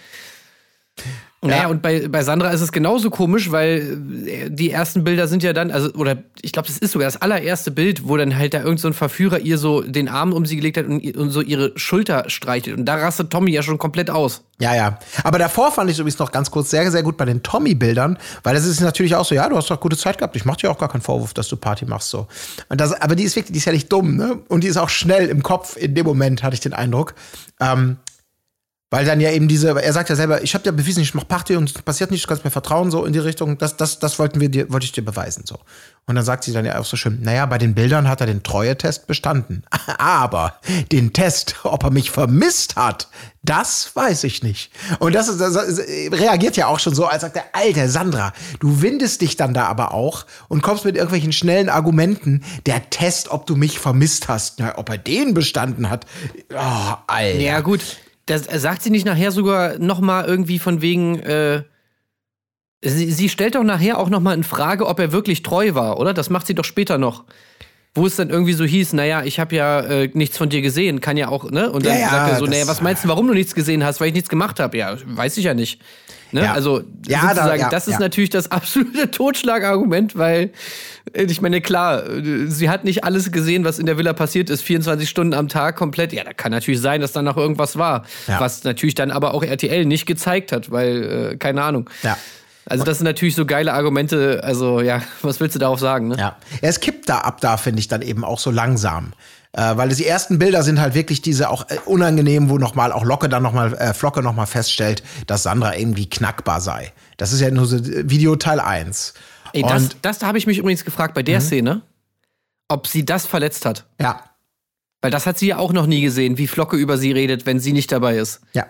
Naja, und bei, bei Sandra ist es genauso komisch, weil äh, die ersten Bilder sind ja dann, also, oder ich glaube, das ist sogar das allererste Bild, wo dann halt da irgend so ein Verführer ihr so den Arm um sie gelegt hat und, und so ihre Schulter streichelt. Und da rastet Tommy ja schon komplett aus. Ja, ja. Aber davor fand ich es übrigens noch ganz kurz sehr, sehr gut bei den Tommy-Bildern, weil das ist natürlich auch so, ja, du hast doch gute Zeit gehabt. Ich mach dir auch gar keinen Vorwurf, dass du Party machst, so. Und das, aber die ist wirklich, die ist ja nicht dumm, ne? Und die ist auch schnell im Kopf in dem Moment, hatte ich den Eindruck. Ähm, weil dann ja eben diese, er sagt ja selber, ich habe dir bewiesen, ich mach Party und es passiert nichts, du kannst mir vertrauen, so in die Richtung. Das, das, das wollten wir dir, wollte ich dir beweisen, so. Und dann sagt sie dann ja auch so schön, naja, bei den Bildern hat er den Treue-Test bestanden. Aber den Test, ob er mich vermisst hat, das weiß ich nicht. Und das, ist, das reagiert ja auch schon so, als sagt der Alter Sandra, du windest dich dann da aber auch und kommst mit irgendwelchen schnellen Argumenten. Der Test, ob du mich vermisst hast, na, ob er den bestanden hat. Oh, Alter. Ja, gut. Das sagt sie nicht nachher sogar noch mal irgendwie von wegen, äh, Sie, sie stellt doch nachher auch noch mal in Frage, ob er wirklich treu war, oder? Das macht sie doch später noch. Wo es dann irgendwie so hieß, naja, ich habe ja äh, nichts von dir gesehen, kann ja auch, ne? Und dann Ja, sagt er so, naja, was meinst du, warum du nichts gesehen hast, weil ich nichts gemacht habe? Ja, weiß ich ja nicht. Ne? Ja. Also Ja, da- ja, das ist ja. natürlich das absolute Totschlagargument, weil äh, ich meine, klar, äh, sie hat nicht alles gesehen, was in der Villa passiert ist, 24 Stunden am Tag komplett. Ja, da kann natürlich sein, dass da noch irgendwas war, was natürlich dann aber auch RTL nicht gezeigt hat, weil, äh, keine Ahnung. Ja. Also das sind natürlich so geile Argumente, also ja, was willst du darauf sagen, ne? Ja. Es kippt da ab da, finde ich, dann eben auch so langsam. Äh, weil die ersten Bilder sind halt wirklich diese auch äh, unangenehm, wo nochmal auch Locke dann nochmal, äh, Flocke nochmal feststellt, dass Sandra irgendwie knackbar sei. Das ist ja nur so äh, Video Teil 1. Ey, das, Und das habe ich mich übrigens gefragt bei der Szene, ob sie das verletzt hat. ja, Weil das hat sie ja auch noch nie gesehen, wie Flocke über sie redet, wenn sie nicht dabei ist. ja.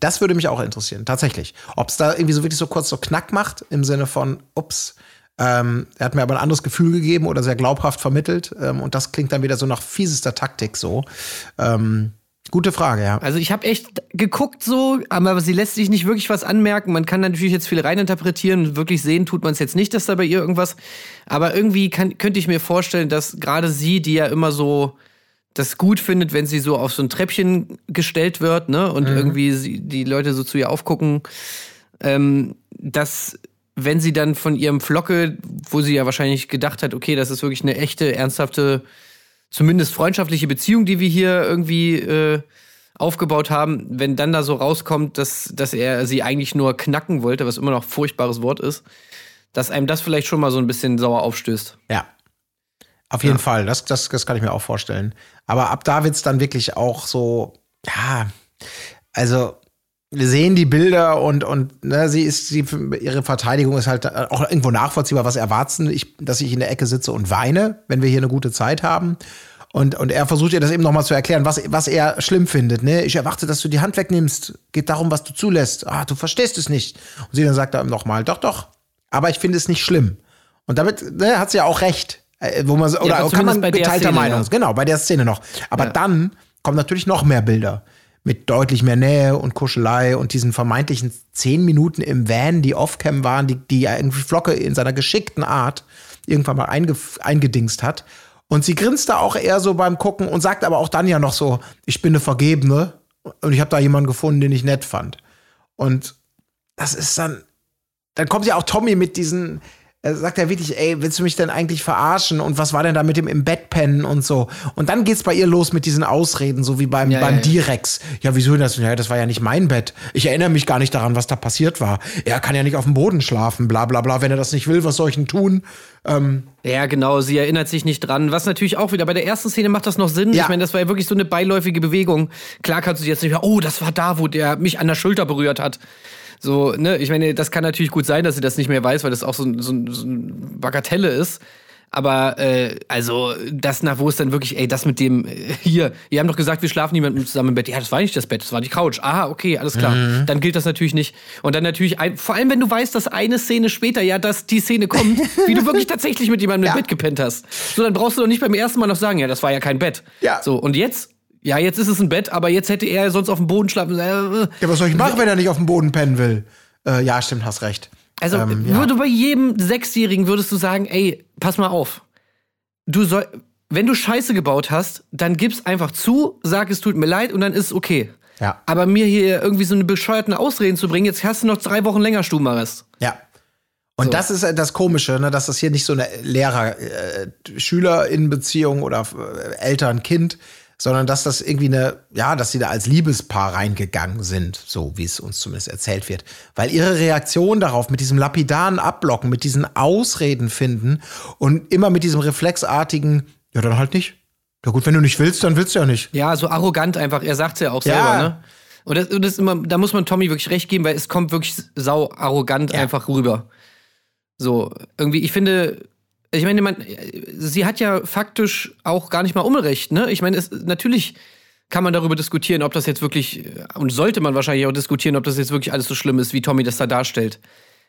Das würde mich auch interessieren, tatsächlich. Ob es da irgendwie so wirklich so kurz so Knack macht, im Sinne von, ups, ähm, er hat mir aber ein anderes Gefühl gegeben oder sehr glaubhaft vermittelt. Ähm, und das klingt dann wieder so nach fiesester Taktik so. Ähm, gute Frage, ja. Also ich habe echt geguckt so, aber sie lässt sich nicht wirklich was anmerken. Man kann natürlich jetzt viel reininterpretieren. Wirklich sehen tut man es jetzt nicht, dass da bei ihr irgendwas. Aber irgendwie kann, könnte ich mir vorstellen, dass gerade sie, die ja immer so das gut findet, wenn sie so auf so ein Treppchen gestellt wird, ne? Und irgendwie sie, die Leute so zu ihr aufgucken, ähm, dass wenn sie dann von ihrem Flocke, wo sie ja wahrscheinlich gedacht hat, okay, das ist wirklich eine echte, ernsthafte, zumindest freundschaftliche Beziehung, die wir hier irgendwie äh, aufgebaut haben, wenn dann da so rauskommt, dass, dass er sie eigentlich nur knacken wollte, was immer noch ein furchtbares Wort ist, dass einem das vielleicht schon mal so ein bisschen sauer aufstößt. Ja. Auf jeden Fall, das, das, das kann ich mir auch vorstellen. Aber ab da wird's dann wirklich auch so, ja, also sehen die Bilder und, und ne, sie ist, sie, ihre Verteidigung ist halt auch irgendwo nachvollziehbar, was erwarten, ich, dass ich in der Ecke sitze und weine, wenn wir hier eine gute Zeit haben. Und, und er versucht ihr das eben nochmal zu erklären, was, was er schlimm findet. Ne? Ich erwarte, dass du die Hand wegnimmst. Geht darum, was du zulässt. Ah, du verstehst es nicht. Und sie dann sagt er nochmal, doch, doch. Aber ich finde es nicht schlimm. Und damit ne, hat sie ja auch recht. Äh, Wo man, oder kann man geteilter Meinung. ja. Genau, bei der Szene noch. Aber Ja. dann kommen natürlich noch mehr Bilder. Mit deutlich mehr Nähe und Kuschelei und diesen vermeintlichen zehn Minuten im Van, die Offcam waren, die, die irgendwie Flocke in seiner geschickten Art irgendwann mal einge, eingedingst hat. Und sie grinst da auch eher so beim Gucken und sagt aber auch dann ja noch so, ich bin eine Vergebene und ich habe da jemanden gefunden, den ich nett fand. Und das ist dann, dann kommt ja auch Tommy mit diesen, er sagt ja wirklich, ey, willst du mich denn eigentlich verarschen? Und was war denn da mit dem im Bett pennen und so? Und dann geht's bei ihr los mit diesen Ausreden, so wie beim, Ja, beim ja. Direx. Ja, wieso das? Ja, das war ja nicht mein Bett. Ich erinnere mich gar nicht daran, was da passiert war. Er kann ja nicht auf dem Boden schlafen, bla bla bla. Wenn er das nicht will, was soll ich denn tun? Ja, genau, sie erinnert sich nicht dran. Was natürlich auch wieder, bei der ersten Szene macht das noch Sinn. Ja. Ich meine, das war ja wirklich so eine beiläufige Bewegung. Klar kannst du jetzt nicht mehr, oh, das war da, wo der mich an der Schulter berührt hat. So, ne, ich meine, das kann natürlich gut sein, dass sie das nicht mehr weiß, weil das auch so, ein- so, so ein Bagatelle ist. Aber äh, also das nach wo es dann wirklich, ey, das mit dem äh, hier, ihr habt doch gesagt, wir schlafen niemandem zusammen im Bett. Ja, das war nicht das Bett, das war die Couch. Aha, okay, alles klar. Dann gilt das natürlich nicht. Und dann natürlich, ein, vor allem wenn du weißt, dass eine Szene später ja, dass die Szene kommt, wie du wirklich tatsächlich mit jemandem Ja. im Bett gepennt hast. So, dann brauchst du doch nicht beim ersten Mal noch sagen, ja, das war ja kein Bett. Ja. So, und jetzt? Ja, jetzt ist es ein Bett, aber jetzt hätte er sonst auf dem Boden schlafen. Äh, Ja, was soll ich machen, wenn er nicht auf dem Boden pennen will? Äh, ja, stimmt, hast recht. Also Ähm, ja. würde bei jedem Sechsjährigen würdest du sagen, ey, pass mal auf. Du soll, wenn du Scheiße gebaut hast, dann gib's einfach zu, sag es tut mir leid und dann ist es okay. Ja. Aber mir hier irgendwie so eine bescheuerten Ausreden zu bringen, jetzt hast du noch drei Wochen länger Stubenarrest. Ja. Und So. das ist äh, das Komische, ne, dass das hier nicht so eine Lehrer-Schüler-Beziehung oder äh, Eltern-Kind, sondern dass das irgendwie eine, ja, dass sie da als Liebespaar reingegangen sind, so wie es uns zumindest erzählt wird. Weil ihre Reaktion darauf, mit diesem lapidaren Abblocken, mit diesen Ausreden finden und immer mit diesem reflexartigen, ja, dann halt nicht. Ja gut, wenn du nicht willst, dann willst du ja nicht. Ja, so arrogant einfach. Er sagt's ja auch Ja. selber, ne? Und das, und das immer, da muss man Tommy wirklich recht geben, weil es kommt wirklich sau arrogant Ja. einfach rüber. So, irgendwie, ich finde, ich meine, man, sie hat ja faktisch auch gar nicht mal Unrecht, ne? Ich meine, es, natürlich kann man darüber diskutieren, ob das jetzt wirklich, und sollte man wahrscheinlich auch diskutieren, ob das jetzt wirklich alles so schlimm ist, wie Tommy das da darstellt.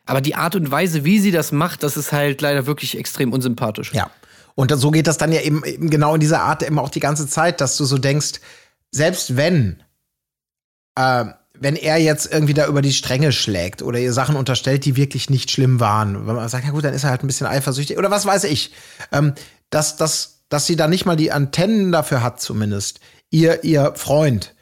Aber die Art und Weise, wie sie das macht, das ist halt leider wirklich extrem unsympathisch. Ja. Und so geht das dann ja eben, eben genau in dieser Art immer auch die ganze Zeit, dass du so denkst, selbst wenn, äh, wenn er jetzt irgendwie da über die Stränge schlägt oder ihr Sachen unterstellt, die wirklich nicht schlimm waren, wenn man sagt, ja gut, dann ist er halt ein bisschen eifersüchtig oder was weiß ich, ähm, dass, dass, dass sie da nicht mal die Antennen dafür hat, zumindest, ihr, ihr Freund,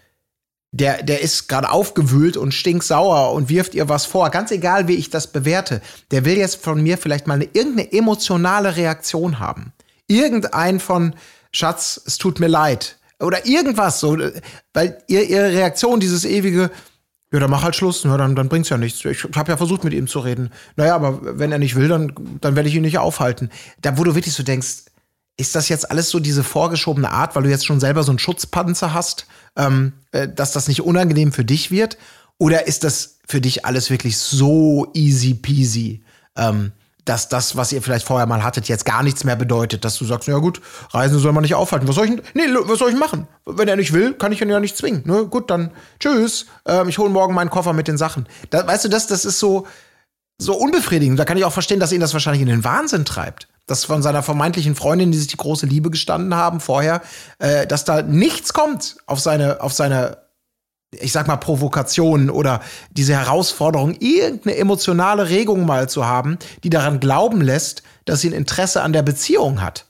der, der ist gerade aufgewühlt und stinksauer und wirft ihr was vor. Ganz egal, wie ich das bewerte. Der will jetzt von mir vielleicht mal eine, irgendeine emotionale Reaktion haben. Irgendein von, Schatz, es tut mir leid. Oder irgendwas so. Weil ihr, ihre Reaktion, dieses ewige, ja, dann mach halt Schluss, ja, dann, dann bringt's ja nichts. Ich habe ja versucht, mit ihm zu reden. Naja, aber wenn er nicht will, dann, dann werde ich ihn nicht aufhalten. Da, wo du wirklich so denkst, ist das jetzt alles so diese vorgeschobene Art, weil du jetzt schon selber so einen Schutzpanzer hast, ähm, äh, dass das nicht unangenehm für dich wird? Oder ist das für dich alles wirklich so easy peasy, ähm, dass das, was ihr vielleicht vorher mal hattet, jetzt gar nichts mehr bedeutet, dass du sagst, ja gut, Reisen soll man nicht aufhalten. Was soll ich, nee, was soll ich machen? Wenn er nicht will, kann ich ihn ja nicht zwingen. Ne? Gut, dann tschüss. Ähm, ich hole morgen meinen Koffer mit den Sachen. Da, weißt du, das, das ist so, so unbefriedigend. Da kann ich auch verstehen, dass ihn das wahrscheinlich in den Wahnsinn treibt dass von seiner vermeintlichen Freundin, die sich die große Liebe gestanden haben vorher, äh, dass da nichts kommt auf seine, auf seine, ich sag mal, Provokation oder diese Herausforderung, irgendeine emotionale Regung mal zu haben, die daran glauben lässt, dass sie ein Interesse an der Beziehung hat.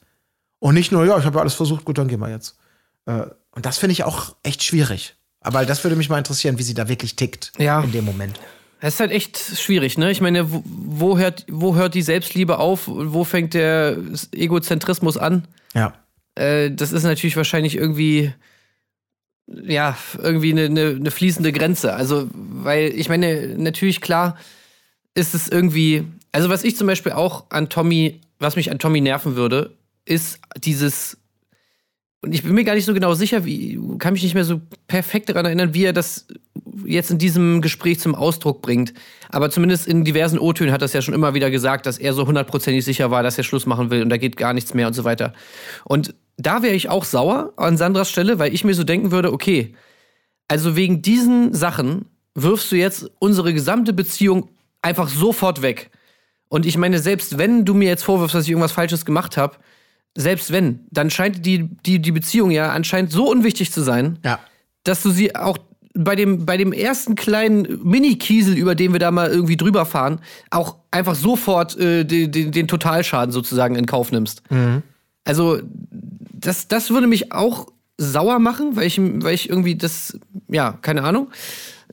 Und nicht nur, ja, ich habe ja alles versucht, gut, dann gehen wir jetzt. Äh, und das finde ich auch echt schwierig. Aber das würde mich mal interessieren, wie sie da wirklich tickt Ja. in dem Moment. Es ist halt echt schwierig, ne? Ich meine, wo, wo, hört, wo hört die Selbstliebe auf? Wo fängt der Egozentrismus an? Ja. Äh, das ist natürlich wahrscheinlich irgendwie, ja, irgendwie eine, eine, eine fließende Grenze. Also, weil ich meine, natürlich klar ist es irgendwie, also was ich zum Beispiel auch an Tommy, was mich an Tommy nerven würde, ist dieses, und ich bin mir gar nicht so genau sicher, wie, kann mich nicht mehr so perfekt daran erinnern, wie er das jetzt in diesem Gespräch zum Ausdruck bringt. Aber zumindest in diversen O-Tönen hat er es ja schon immer wieder gesagt, dass er so hundertprozentig sicher war, dass er Schluss machen will und da geht gar nichts mehr und so weiter. Und da wäre ich auch sauer an Sandras Stelle, weil ich mir so denken würde, okay, also wegen diesen Sachen wirfst du jetzt unsere gesamte Beziehung einfach sofort weg. Und ich meine, selbst wenn du mir jetzt vorwirfst, dass ich irgendwas Falsches gemacht habe, selbst wenn, dann scheint die, die, die Beziehung ja anscheinend so unwichtig zu sein, Ja. dass du sie auch bei dem, bei dem ersten kleinen Mini-Kiesel, über den wir da mal irgendwie drüber fahren, auch einfach sofort äh, den, den, den Totalschaden sozusagen in Kauf nimmst. Also, das, das würde mich auch sauer machen, weil ich, weil ich irgendwie das, ja, keine Ahnung,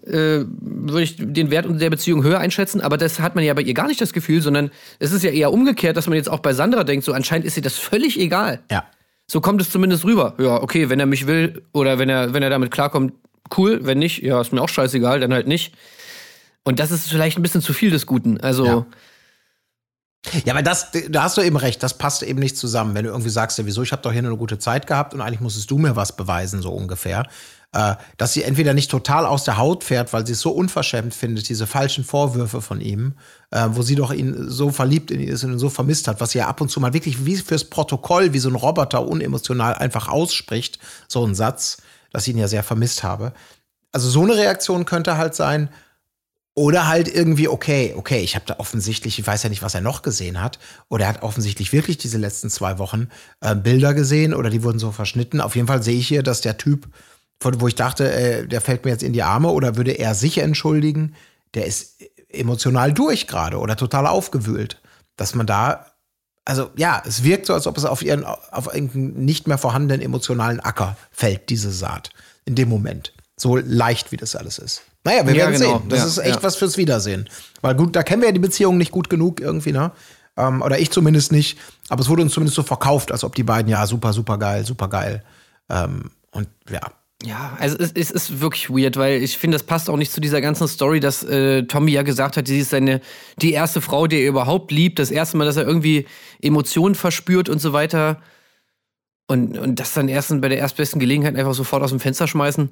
äh, würde ich den Wert der Beziehung höher einschätzen, aber das hat man ja bei ihr gar nicht das Gefühl, sondern es ist ja eher umgekehrt, dass man jetzt auch bei Sandra denkt, so anscheinend ist ihr das völlig egal. Ja. So kommt es zumindest rüber. Ja, okay, wenn er mich will oder wenn er, wenn er damit klarkommt, cool. Wenn nicht, ja, ist mir auch scheißegal, dann halt nicht. Und das ist vielleicht ein bisschen zu viel des Guten. Also, Ja. Ja, aber das, da hast du eben recht, das passt eben nicht zusammen. Wenn du irgendwie sagst, ja, wieso, ich habe doch hier eine gute Zeit gehabt und eigentlich musstest du mir was beweisen, so ungefähr. Äh, dass sie entweder nicht total aus der Haut fährt, weil sie es so unverschämt findet, diese falschen Vorwürfe von ihm, äh, wo sie doch ihn so verliebt in ihn ist und ihn so vermisst hat, was sie ja ab und zu mal wirklich wie fürs Protokoll, wie so ein Roboter unemotional einfach ausspricht, so ein Satz, dass ich ihn ja sehr vermisst habe. Also so eine Reaktion könnte halt sein, oder halt irgendwie, okay, okay, ich habe da offensichtlich, ich weiß ja nicht, was er noch gesehen hat, oder er hat offensichtlich wirklich diese letzten zwei Wochen äh, Bilder gesehen oder die wurden so verschnitten. Auf jeden Fall sehe ich hier, dass der Typ, wo ich dachte, äh, der fällt mir jetzt in die Arme oder würde er sich entschuldigen, der ist emotional durch gerade oder total aufgewühlt. Dass man da, also ja, es wirkt so, als ob es auf ihren, auf irgendeinen nicht mehr vorhandenen emotionalen Acker fällt, diese Saat, in dem Moment. So leicht, wie das alles ist. Naja, wir Ja, werden genau. sehen. Das Ja, ist echt ja. was fürs Wiedersehen. Weil gut, da kennen wir ja die Beziehung nicht gut genug irgendwie, ne? Ähm, oder ich zumindest nicht. Aber es wurde uns zumindest so verkauft, als ob die beiden, ja, super, super geil, super geil. Ähm, und ja, ja, also es, es ist wirklich weird, weil ich finde, das passt auch nicht zu dieser ganzen Story, dass äh, Tommy ja gesagt hat, sie ist seine, die erste Frau, die er überhaupt liebt, das erste Mal, dass er irgendwie Emotionen verspürt und so weiter. Und, und das dann erst bei der erstbesten Gelegenheit einfach sofort aus dem Fenster schmeißen.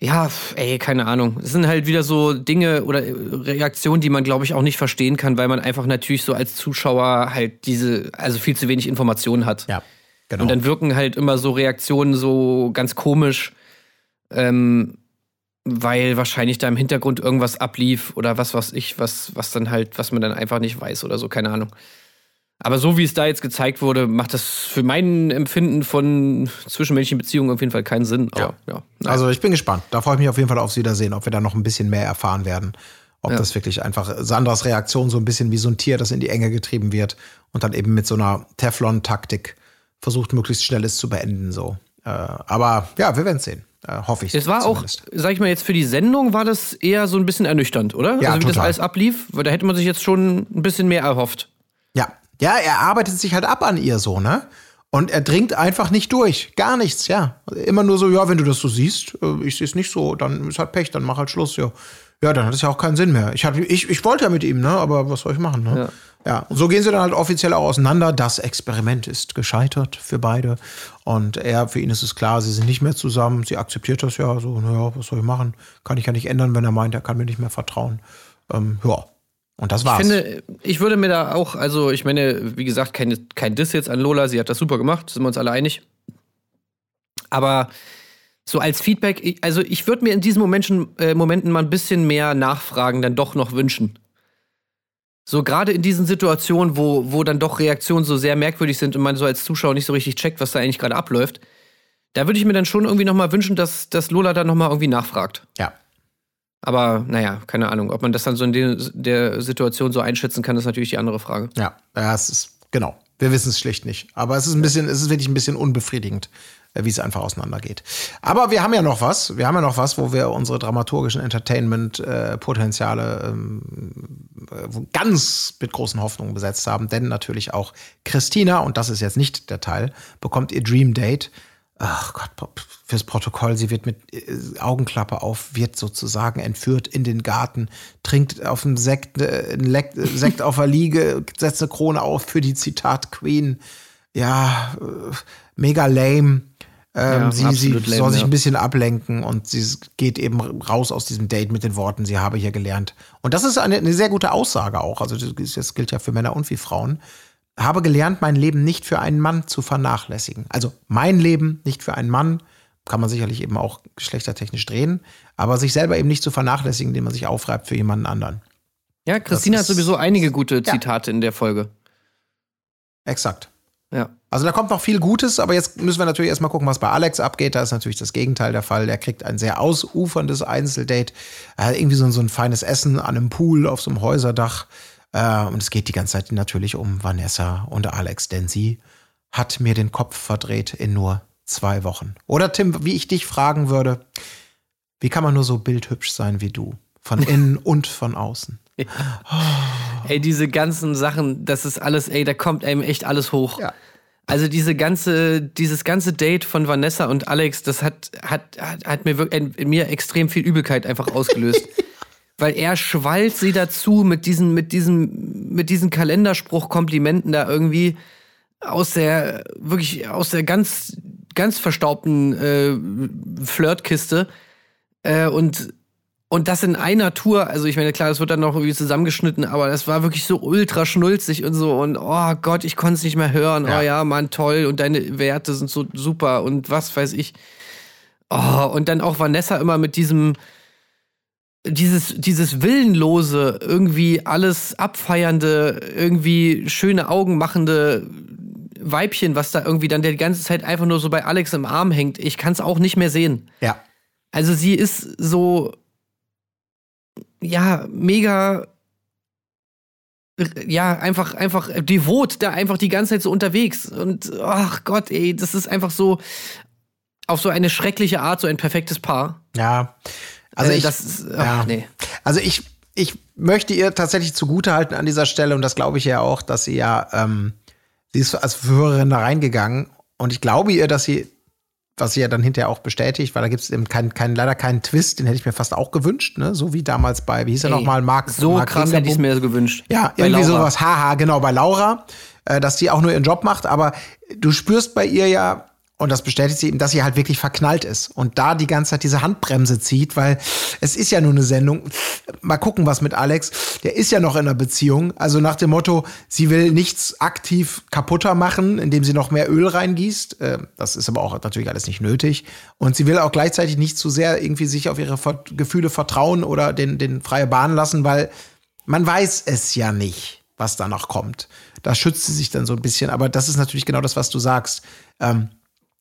Ja, ey, keine Ahnung. Es sind halt wieder so Dinge oder äh, Reaktionen, die man, glaube ich, auch nicht verstehen kann, weil man einfach natürlich so als Zuschauer halt diese, also viel zu wenig Informationen hat. ja, genau. Und dann wirken halt immer so Reaktionen so ganz komisch, ähm, weil wahrscheinlich da im Hintergrund irgendwas ablief oder was weiß ich, was, was dann halt, was man dann einfach nicht weiß oder so, keine Ahnung. Aber so wie es da jetzt gezeigt wurde, macht das für mein Empfinden von zwischenmenschlichen Beziehungen auf jeden Fall keinen Sinn. Aber, ja. Also ich bin gespannt. Da freue ich mich auf jeden Fall aufs Wiedersehen, ob wir da noch ein bisschen mehr erfahren werden. Ob Ja. das wirklich einfach Sandras Reaktion so ein bisschen wie so ein Tier, das in die Enge getrieben wird und dann eben mit so einer Teflon-Taktik versucht, möglichst schnell es zu beenden. So. Äh, aber ja, wir werden es sehen. Äh, hoffe ich. Es war zumindest. auch, sag ich mal jetzt für die Sendung, war das eher so ein bisschen ernüchternd, oder? Ja, also wie das total. alles ablief, weil da hätte man sich jetzt schon ein bisschen mehr erhofft. Ja. Ja, er arbeitet sich halt ab an ihr so, ne? Und er dringt einfach nicht durch. Gar nichts, ja. Immer nur so, ja, wenn du das so siehst, äh, ich sehe es nicht so, dann ist halt Pech, dann mach halt Schluss, ja. Ja, dann hat es ja auch keinen Sinn mehr. Ich, hab, ich, ich wollte ja mit ihm, ne? Aber was soll ich machen, ne? Ja. Und so gehen sie dann halt offiziell auch auseinander. Das Experiment ist gescheitert für beide. Und er, für ihn ist es klar, sie sind nicht mehr zusammen. Sie akzeptiert das ja so, naja, was soll ich machen? Kann ich ja nicht ändern, wenn er meint, er kann mir nicht mehr vertrauen. Ähm, ja. Und das war's. Ich finde, ich würde mir da auch, also ich meine, wie gesagt, kein, kein Diss jetzt an Lola, sie hat das super gemacht, sind wir uns alle einig. Aber so als Feedback, ich- also ich würde mir in diesen Momenten, äh, Momenten mal ein bisschen mehr Nachfragen dann doch noch wünschen. So gerade in diesen Situationen, wo, wo dann doch Reaktionen so sehr merkwürdig sind und man so als Zuschauer nicht so richtig checkt, was da eigentlich gerade abläuft, da würde ich mir dann schon irgendwie noch mal wünschen, dass, dass Lola dann noch mal irgendwie nachfragt. ja. Aber naja, keine Ahnung. Ob man das dann so in der, Situation so einschätzen kann, ist natürlich die andere Frage. Ja, es ist, genau. Wir wissen es schlicht nicht. Aber es ist ein bisschen, es ist wirklich ein bisschen unbefriedigend, äh, wie es einfach auseinandergeht. Aber wir haben ja noch was. Wir haben ja noch was, wo wir unsere dramaturgischen Entertainment-Potenziale ähm, äh, ganz mit großen Hoffnungen besetzt haben. Denn natürlich auch Christina, und das ist jetzt nicht der Teil, bekommt ihr Dream Date. Ach Gott, fürs Protokoll, sie wird mit äh, Augenklappe auf, wird sozusagen entführt in den Garten, trinkt auf dem Sekt, äh, einen Lek- äh, Sekt auf der Liege, setzt eine Krone auf für die Zitat Queen. Ja, äh, mega lame. Ähm, Ja, sie sie lame, soll sich ein bisschen ablenken und sie geht eben raus aus diesem Date mit den Worten, sie habe hier gelernt. Und das ist eine, eine sehr gute Aussage auch. Also das gilt ja für Männer und wie Frauen. Habe gelernt, mein Leben nicht für einen Mann zu vernachlässigen. Also mein Leben nicht für einen Mann, kann man sicherlich eben auch geschlechtertechnisch drehen, aber sich selber eben nicht zu vernachlässigen, indem man sich aufreibt für jemanden anderen. Ja, Christina hat sowieso einige gute Ja. Zitate in der Folge. Exakt. Ja. Also da kommt noch viel Gutes, aber jetzt müssen wir natürlich erstmal gucken, was bei Alex abgeht. Da ist natürlich das Gegenteil der Fall. Der kriegt ein sehr ausuferndes Einzeldate. Er hat irgendwie so, ein- so ein feines Essen an einem Pool auf so einem Häuserdach. Äh, und es geht die ganze Zeit natürlich um Vanessa und Alex, denn sie hat mir den Kopf verdreht in nur zwei Wochen. Oder Tim, wie ich dich fragen würde, wie kann man nur so bildhübsch sein wie du? Von innen und von außen. Ey, diese ganzen Sachen, das ist alles, ey, da kommt einem echt alles hoch. Ja. Also diese ganze, dieses ganze Date von Vanessa und Alex, das hat, hat, hat, hat mir wirklich in mir extrem viel Übelkeit einfach ausgelöst. Weil er schwallt sie dazu mit diesen, mit diesen, mit diesen Kalenderspruch-Komplimenten da irgendwie aus der, wirklich aus der ganz, ganz verstaubten äh, Flirtkiste. Äh, und, und das in einer Tour, also ich meine, klar, das wird dann noch irgendwie zusammengeschnitten, aber das war wirklich so ultra schnulzig und so und oh Gott, ich konnte es nicht mehr hören. Ja. Oh ja, Mann, toll und deine Werte sind so super und was weiß ich. Oh, und dann auch Vanessa immer mit diesem, dieses, dieses willenlose, irgendwie alles abfeiernde, irgendwie schöne Augen machende Weibchen, was da irgendwie dann die ganze Zeit einfach nur so bei Alex im Arm hängt. Ich kann es auch nicht mehr sehen. Ja. Also sie ist so, ja, mega, ja, einfach, einfach devot, da einfach die ganze Zeit so unterwegs. Und ach Gott, ey, das ist einfach so auf so eine schreckliche Art, so ein perfektes Paar. Ja. Also Äh, ich, das ist, ach, ja. nee. Also ich, ich möchte ihr tatsächlich zugutehalten an dieser Stelle, und das glaube ich ja auch, dass sie ja, ähm, sie ist als Führerin da reingegangen und ich glaube ihr, dass sie, was sie ja dann hinterher auch bestätigt, weil da gibt es eben kein, kein, leider keinen Twist, den hätte ich mir fast auch gewünscht, ne? So wie damals bei, wie hieß er nochmal, Marc So Marc krass hätte ich es mir gewünscht. Ja, Bei irgendwie Laura. sowas, haha, genau, bei Laura, äh, dass die auch nur ihren Job macht, aber du spürst bei ihr ja, und das bestätigt sie eben, dass sie halt wirklich verknallt ist und da die ganze Zeit diese Handbremse zieht, weil es ist ja nur eine Sendung. Mal gucken, was mit Alex, der ist ja noch in einer Beziehung, also nach dem Motto, sie will nichts aktiv kaputter machen, indem sie noch mehr Öl reingießt. Äh, Das ist aber auch natürlich alles nicht nötig. Und sie will auch gleichzeitig nicht zu sehr irgendwie sich auf ihre Gefühle vertrauen oder den, den freie Bahn lassen, weil man weiß es ja nicht, was da noch kommt. Da schützt sie sich dann so ein bisschen, aber das ist natürlich genau das, was du sagst. Ähm,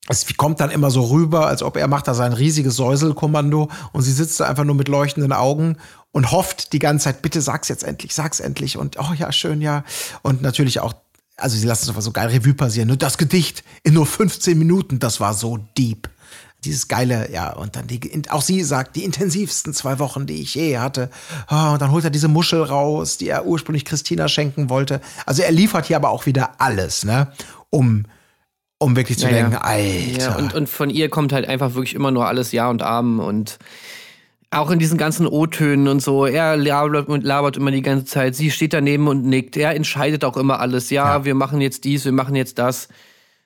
es kommt dann immer so rüber, als ob er macht da sein riesiges Säuselkommando und sie sitzt da einfach nur mit leuchtenden Augen und hofft die ganze Zeit, bitte sag's jetzt endlich, sag's endlich und oh ja, schön, ja. Und natürlich auch, also sie lassen es einfach so geil Revue passieren. Nur das Gedicht in nur 15 Minuten, das war so deep. Dieses geile, ja, und dann die, auch sie sagt, die intensivsten zwei Wochen, die ich je hatte. Oh, und dann holt er diese Muschel raus, die er ursprünglich Christina schenken wollte. Also er liefert hier aber auch wieder alles, ne, um um wirklich zu Ja, denken, ja. Alter. Ja, und, und von ihr kommt halt einfach wirklich immer nur alles Ja und Amen und auch in diesen ganzen O-Tönen und so. Er labert, und labert immer die ganze Zeit. Sie steht daneben und nickt. Er entscheidet auch immer alles. Ja, Ja. wir machen jetzt dies, wir machen jetzt das.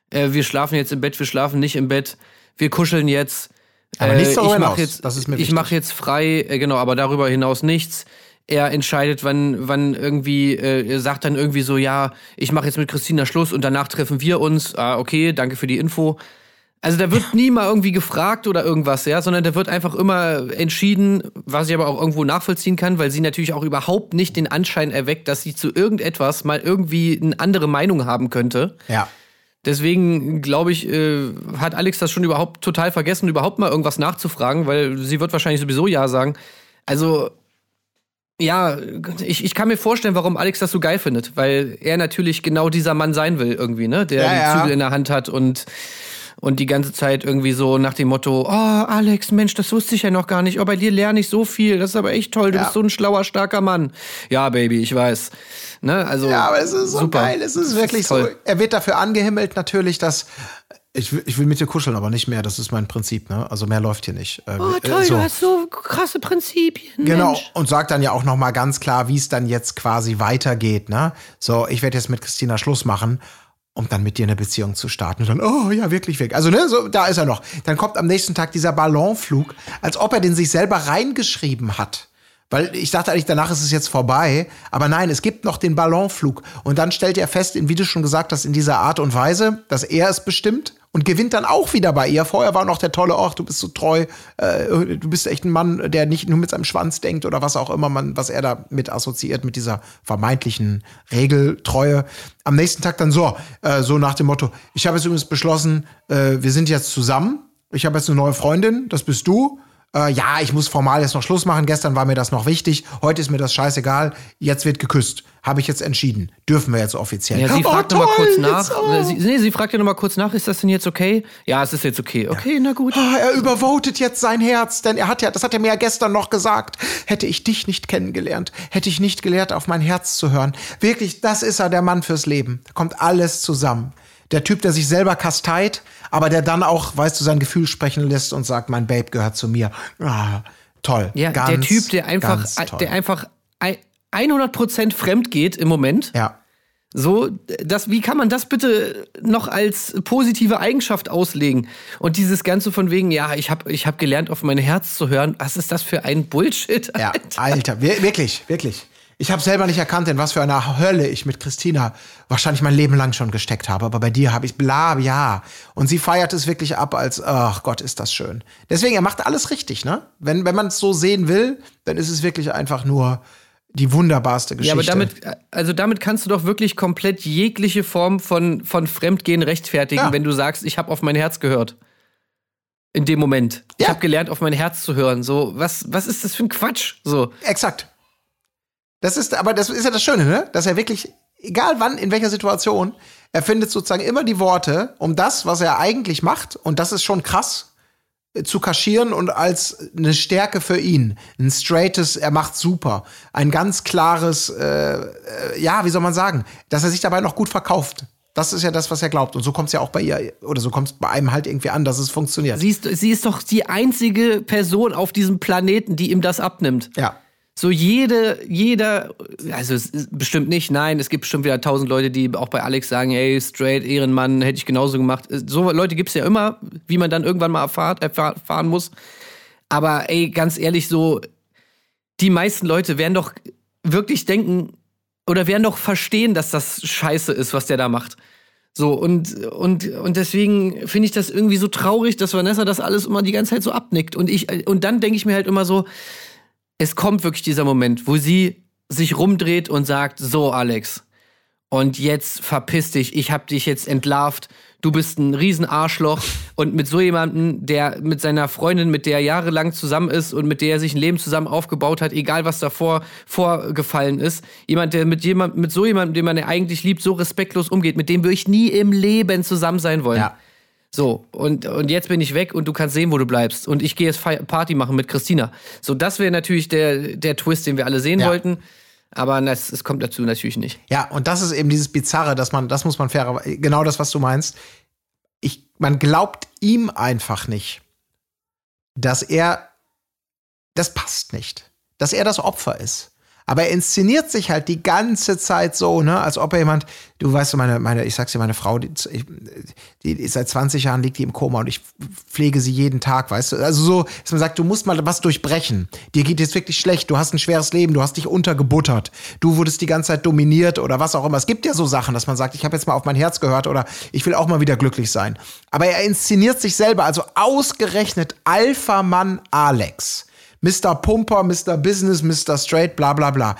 Äh, wir schlafen jetzt im Bett, wir schlafen nicht im Bett. Wir kuscheln jetzt. Aber Äh, nichts darüber ich hinaus. jetzt, Das ist mir Ich mache jetzt frei, äh, genau, aber darüber hinaus nichts. Er entscheidet, wann, wann irgendwie, äh, er sagt dann irgendwie so, ja, ich mache jetzt mit Christina Schluss und danach treffen wir uns. Ah, okay, danke für die Info. Also da wird nie mal irgendwie gefragt oder irgendwas, ja, sondern da wird einfach immer entschieden, was ich aber auch irgendwo nachvollziehen kann, weil sie natürlich auch überhaupt nicht den Anschein erweckt, dass sie zu irgendetwas mal irgendwie eine andere Meinung haben könnte. ja. Deswegen glaube ich, äh, hat Alex das schon überhaupt total vergessen, überhaupt mal irgendwas nachzufragen, weil sie wird wahrscheinlich sowieso ja sagen. Also ja, ich, ich kann mir vorstellen, warum Alex das so geil findet, weil er natürlich genau dieser Mann sein will irgendwie, ne, der Ja, die ja. Zügel in der Hand hat und und die ganze Zeit irgendwie so nach dem Motto, oh Alex, Mensch, das wusste ich ja noch gar nicht, oh bei dir lerne ich so viel, das ist aber echt toll, du Ja. bist so ein schlauer, starker Mann. Ja, Baby, ich weiß. Ne, also Ja, aber es ist so super. geil. Es ist wirklich so. toll. Er wird dafür angehimmelt natürlich, dass ich, will- ich will mit dir kuscheln, aber nicht mehr. Das ist mein Prinzip. Ne? Also mehr läuft hier nicht. Äh, Oh, äh, toll, so. du hast so krasse Prinzipien. Genau, Mensch. und sagt dann ja auch noch mal ganz klar, wie es dann jetzt quasi weitergeht. Ne? So, ich werde jetzt mit Christina Schluss machen, um dann mit dir eine Beziehung zu starten. Und dann, oh ja, wirklich weg. Also, ne, so, da ist er noch. Dann kommt am nächsten Tag dieser Ballonflug, als ob er den sich selber reingeschrieben hat. Weil ich dachte eigentlich, danach ist es jetzt vorbei. Aber nein, es gibt noch den Ballonflug. Und dann stellt er fest, wie du schon gesagt hast, in dieser Art und Weise, dass er es bestimmt und gewinnt dann auch wieder bei ihr. Vorher war noch der tolle, ach, du bist so treu, äh, du bist echt ein Mann, der nicht nur mit seinem Schwanz denkt oder was auch immer man, was er da mit assoziiert, mit dieser vermeintlichen Regeltreue. Am nächsten Tag dann so, äh, so nach dem Motto, ich habe jetzt übrigens beschlossen, äh, wir sind jetzt zusammen, ich habe jetzt eine neue Freundin, das bist du. Äh, ja, ich muss formal jetzt noch Schluss machen. Gestern war mir das noch wichtig. Heute ist mir das scheißegal. Jetzt wird geküsst. Habe ich jetzt entschieden. Dürfen wir jetzt offiziell. Ja, sie Oh, fragt noch mal toll, kurz nach. oh. Sie, nee, sie fragt ja noch mal kurz nach, ist das denn jetzt okay? Ja, es ist jetzt okay. Okay, na gut. Ah, er übervotet jetzt sein Herz, denn er hat ja, das hat er mir ja gestern noch gesagt. Hätte ich dich nicht kennengelernt, hätte ich nicht gelehrt, auf mein Herz zu hören. Wirklich, das ist er, der Mann fürs Leben. Da kommt alles zusammen. Der Typ, der sich selber kasteit, aber der dann auch, weißt du, sein Gefühl sprechen lässt und sagt, mein Babe gehört zu mir. Ah, toll. Ja, ganz, der Typ, der einfach, der einfach ein- 100% fremd geht im Moment. ja. So, das, wie kann man das bitte noch als positive Eigenschaft auslegen? Und dieses Ganze von wegen, ja, ich habe ich hab gelernt, auf mein Herz zu hören. Was ist das für ein Bullshit? Ja, Alter? Alter, wir- wirklich, wirklich. Ich habe selber nicht erkannt, in was für einer Hölle ich mit Christina wahrscheinlich mein Leben lang schon gesteckt habe. Aber bei dir habe ich bla, ja. Und sie feiert es wirklich ab als, ach Gott, ist das schön. Deswegen, er macht alles richtig, ne? Wenn, wenn man es so sehen will, dann ist es wirklich einfach nur die wunderbarste Ja, Geschichte. aber damit, also damit kannst du doch wirklich komplett jegliche Form von, von Fremdgehen rechtfertigen, Ja. wenn du sagst, ich habe auf mein Herz gehört. In dem Moment. Ich Ja. habe gelernt, auf mein Herz zu hören. So, was, was ist das für ein Quatsch? So. Exakt. Das ist, aber das ist ja das Schöne, ne? Dass er wirklich, egal wann, in welcher Situation, er findet sozusagen immer die Worte, um das, was er eigentlich macht, und das ist schon krass, äh, zu kaschieren und als eine Stärke für ihn. Ein straightes, er macht super. Ein ganz klares, äh, äh, ja, wie soll man sagen, dass er sich dabei noch gut verkauft. Das ist ja das, was er glaubt. Und so kommt es ja auch bei ihr, oder so kommt es bei einem halt irgendwie an, dass es funktioniert. Sie ist, sie ist doch die einzige Person auf diesem Planeten, die ihm das abnimmt. ja. So jede, jeder, also es bestimmt nicht, nein, es gibt bestimmt wieder tausend Leute, die auch bei Alex sagen, ey, straight, Ehrenmann, hätte ich genauso gemacht. So Leute gibt's ja immer, wie man dann irgendwann mal erfahren, erfahren muss. Aber ey, ganz ehrlich, so, die meisten Leute werden doch wirklich denken oder werden doch verstehen, dass das scheiße ist, was der da macht. So, und, und, und deswegen finde ich das irgendwie so traurig, dass Vanessa das alles immer die ganze Zeit so abnickt. Und ich, und dann denke ich mir halt immer so, es kommt wirklich dieser Moment, wo sie sich rumdreht und sagt, so Alex, und jetzt verpiss dich, ich hab dich jetzt entlarvt, du bist ein Riesenarschloch und mit so jemandem, der mit seiner Freundin, mit der er jahrelang zusammen ist und mit der er sich ein Leben zusammen aufgebaut hat, egal was davor vorgefallen ist, jemand, der mit jemand, mit so jemandem, den man eigentlich liebt, so respektlos umgeht, mit dem würde ich nie im Leben zusammen sein wollen. Ja. So, und, und jetzt bin ich weg und du kannst sehen, wo du bleibst. Und ich gehe jetzt Party machen mit Christina. So, das wäre natürlich der, der Twist, den wir alle sehen Ja. wollten. Aber das, es kommt dazu natürlich nicht. Ja, und das ist eben dieses Bizarre, dass man, das muss man fair, genau das, was du meinst. Ich, man glaubt ihm einfach nicht, dass er, das passt nicht, dass er das Opfer ist. Aber er inszeniert sich halt die ganze Zeit so, ne, als ob er jemand, du weißt du, meine, meine, ich sag's dir, meine Frau, die, die ist seit 20 Jahren liegt die im Koma und ich pflege sie jeden Tag, weißt du? Also so, dass man sagt, du musst mal was durchbrechen. Dir geht jetzt wirklich schlecht, du hast ein schweres Leben, du hast dich untergebuttert, du wurdest die ganze Zeit dominiert oder was auch immer. Es gibt ja so Sachen, dass man sagt, ich habe jetzt mal auf mein Herz gehört oder ich will auch mal wieder glücklich sein. Aber er inszeniert sich selber, also ausgerechnet Alpha-Mann Alex. Mr. Pumper, Mr. Business, Mr. Straight, bla bla bla.